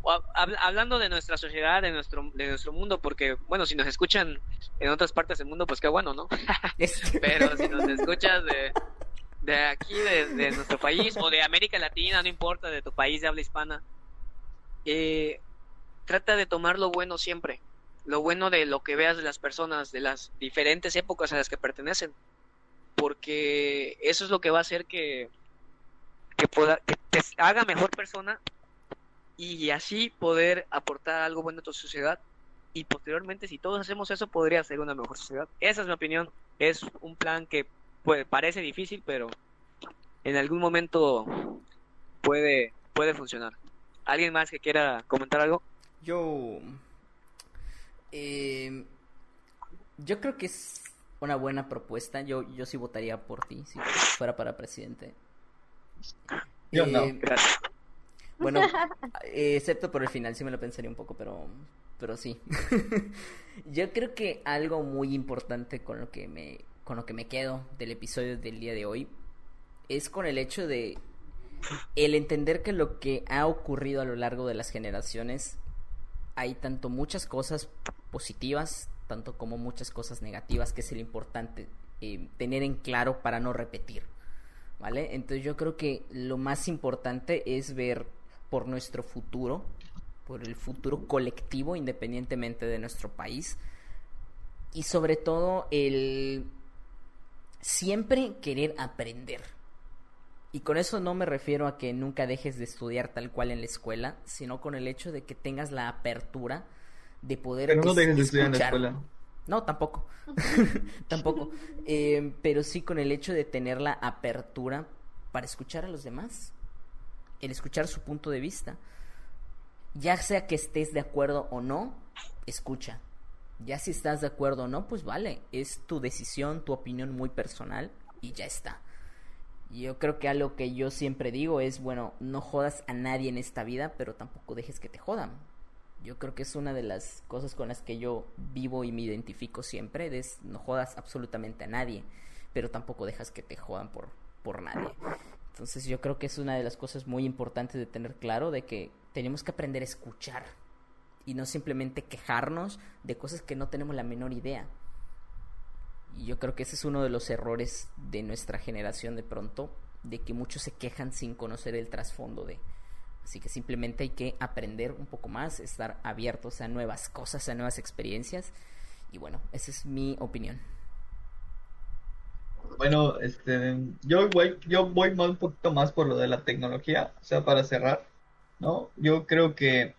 Hablando de nuestra sociedad, de nuestro, de nuestro mundo, porque, bueno, si nos escuchan en otras partes del mundo, pues qué bueno, ¿no? Pero si nos escuchas de, de aquí, de, de nuestro país, o de América Latina, no importa, de tu país de habla hispana, eh, trata de tomar lo bueno siempre. Lo bueno de lo que veas de las personas, de las diferentes épocas a las que pertenecen. Porque eso es lo que va a hacer que, que, pueda, que te haga mejor persona y así poder aportar algo bueno a tu sociedad. Y posteriormente, si todos hacemos eso, podría ser una mejor sociedad. Esa es mi opinión. Es un plan que pues, parece difícil, pero en algún momento puede, puede funcionar. ¿Alguien más que quiera comentar algo? Yo. eh, yo creo que es una buena propuesta. Yo, yo sí votaría por ti si fuera para presidente. Yo no. Eh, Gracias. Bueno, eh, excepto por el final, sí me lo pensaría un poco, pero, pero sí. Yo creo que algo muy importante con lo que me, con lo que me quedo del episodio del día de hoy es con el hecho de el entender que lo que ha ocurrido a lo largo de las generaciones hay tanto muchas cosas positivas, tanto como muchas cosas negativas, que es el importante eh, tener en claro para no repetir. ¿Vale? Entonces yo creo que lo más importante es ver por nuestro futuro, por el futuro colectivo, independientemente de nuestro país, y sobre todo el siempre querer aprender. Y con eso no me refiero a que nunca dejes de estudiar tal cual en la escuela, sino con el hecho de que tengas la apertura de poder Pero no es- dejes de estudiar en la escuela. No, tampoco. tampoco. Eh, pero sí con el hecho de tener la apertura para escuchar a los demás. El escuchar su punto de vista. Ya sea que estés de acuerdo o no, escucha. Ya si estás de acuerdo o no, pues vale. Es tu decisión, tu opinión muy personal y ya está. Yo creo que algo que yo siempre digo es, bueno, no jodas a nadie en esta vida, pero tampoco dejes que te jodan. Yo creo que es una de las cosas con las que yo vivo y me identifico siempre, es no jodas absolutamente a nadie, pero tampoco dejas que te jodan por, por nadie. Entonces yo creo que es una de las cosas muy importantes de tener claro, de que tenemos que aprender a escuchar y no simplemente quejarnos de cosas que no tenemos la menor idea. Y yo creo que ese es uno de los errores de nuestra generación de pronto, de que muchos se quejan sin conocer el trasfondo de. Así que simplemente hay que aprender un poco más, estar abiertos a nuevas cosas, a nuevas experiencias. Y bueno, esa es mi opinión. Bueno, este, yo voy, yo voy más un poquito más por lo de la tecnología, o sea, para cerrar, ¿no? Yo creo que,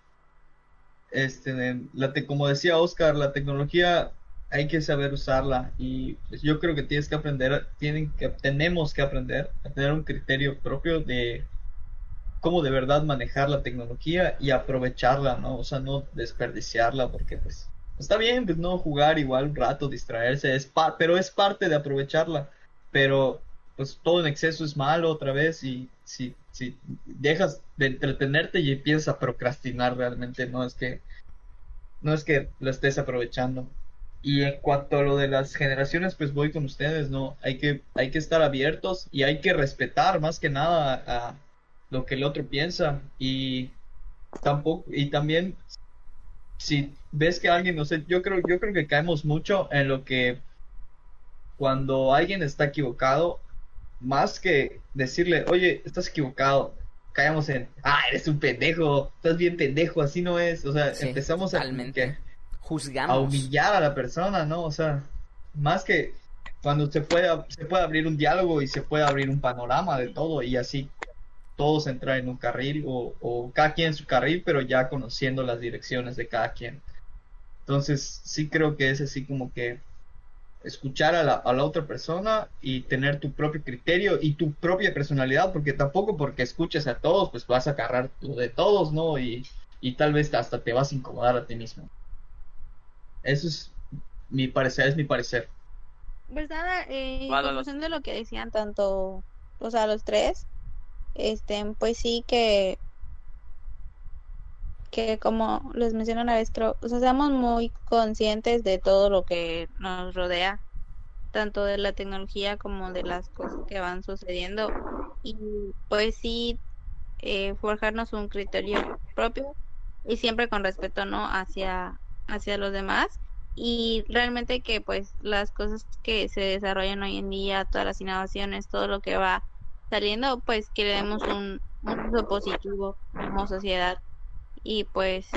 este, la te- como decía Oscar, la tecnología hay que saber usarla y pues, yo creo que tienes que aprender, tienen que, tenemos que aprender a tener un criterio propio de cómo de verdad manejar la tecnología y aprovecharla, ¿no? O sea, no desperdiciarla porque pues está bien, pues no jugar igual un rato, distraerse, es pero es parte de aprovecharla. Pero pues todo en exceso es malo otra vez y si, si dejas de entretenerte y empiezas a procrastinar realmente no es que no es que lo estés aprovechando. Y en cuanto a lo de las generaciones pues voy con ustedes no hay que hay que estar abiertos y hay que respetar más que nada a lo que el otro piensa y tampoco y también si ves que alguien no sé yo creo yo creo que caemos mucho en lo que cuando alguien está equivocado, más que decirle, oye, estás equivocado, caemos en, ah, eres un pendejo, estás bien pendejo, así no es. O sea, Sí, empezamos a, que Juzgamos. a humillar a la persona, ¿no? O sea, más que cuando se puede, se puede abrir un diálogo y se puede abrir un panorama de todo y así todos entrar en un carril o, o cada quien en su carril, pero ya conociendo las direcciones de cada quien. Entonces, sí creo que es así como que escuchar a la, a la otra persona y tener tu propio criterio y tu propia personalidad, porque tampoco porque escuches a todos, pues vas a agarrar lo de todos, ¿no? Y, y tal vez hasta te vas a incomodar a ti mismo. Eso es mi parecer, es mi parecer. Pues nada, eh, en de lo que decían tanto, o sea, los tres, este, pues sí que, que como les mencioné una vez, creo, o sea, seamos muy conscientes de todo lo que nos rodea, tanto de la tecnología como de las cosas que van sucediendo, y pues sí, eh, forjarnos un criterio propio y siempre con respeto, ¿no? Hacia, hacia los demás y realmente que pues las cosas que se desarrollan hoy en día, todas las innovaciones, todo lo que va saliendo, pues que le demos un, un uso positivo como sociedad y pues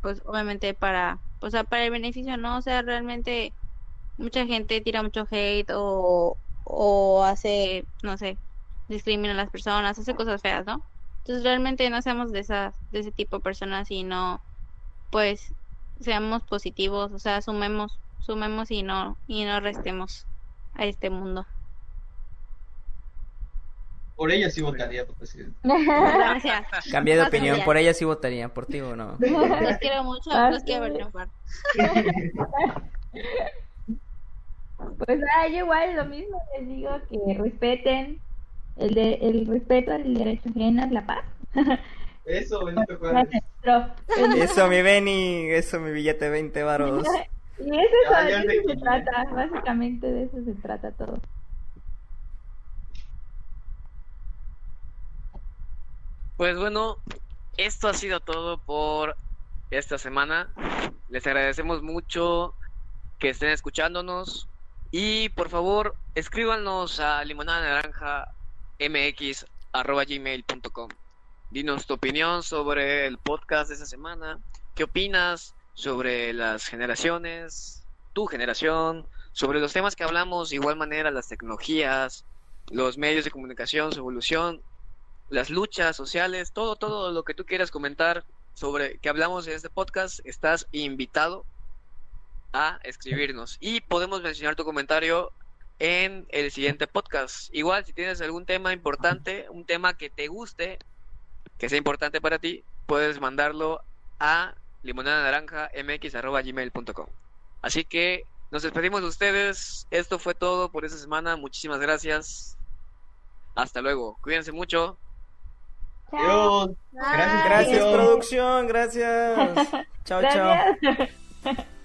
pues obviamente para pues para el beneficio, ¿no? O sea, realmente mucha gente tira mucho hate o, o hace, no sé, discrimina a las personas, hace cosas feas, ¿no? Entonces realmente no seamos de esas de ese tipo de personas y no pues seamos positivos, o sea, sumemos, sumemos y no y no restemos a este mundo. Por ella sí votaría por presidente. Gracias. Cambié de opinión, por ella sí votaría, por ti o no. Los quiero mucho, Ah, los quiero triunfar. Pues ah, yo igual lo mismo les digo que respeten el, de, el respeto al derecho ajeno es la paz. Eso, Benito Juárez. Eso, mi Benny, eso, mi billete 20 varos. Y eso, Ya, de ya eso te- se trata, básicamente de eso se trata todo. Pues bueno, esto ha sido todo por esta semana. Les agradecemos mucho que estén escuchándonos y por favor escríbanos a limonada.naranja.mx@gmail.com. Dinos tu opinión sobre el podcast de esta semana. ¿Qué opinas sobre las generaciones, tu generación, sobre los temas que hablamos, de igual manera las tecnologías, los medios de comunicación, su evolución, las luchas sociales, todo, todo lo que tú quieras comentar sobre que hablamos en este podcast, estás invitado a escribirnos y podemos mencionar tu comentario en el siguiente podcast. Igual, si tienes algún tema importante, un tema que te guste, que sea importante para ti, puedes mandarlo a limonada.naranja.mx@gmail.com. Así que nos despedimos de ustedes. Esto fue todo por esta semana. Muchísimas gracias. Hasta luego. Cuídense mucho. Adiós. Gracias, Gracias, producción, gracias. Chao, chao.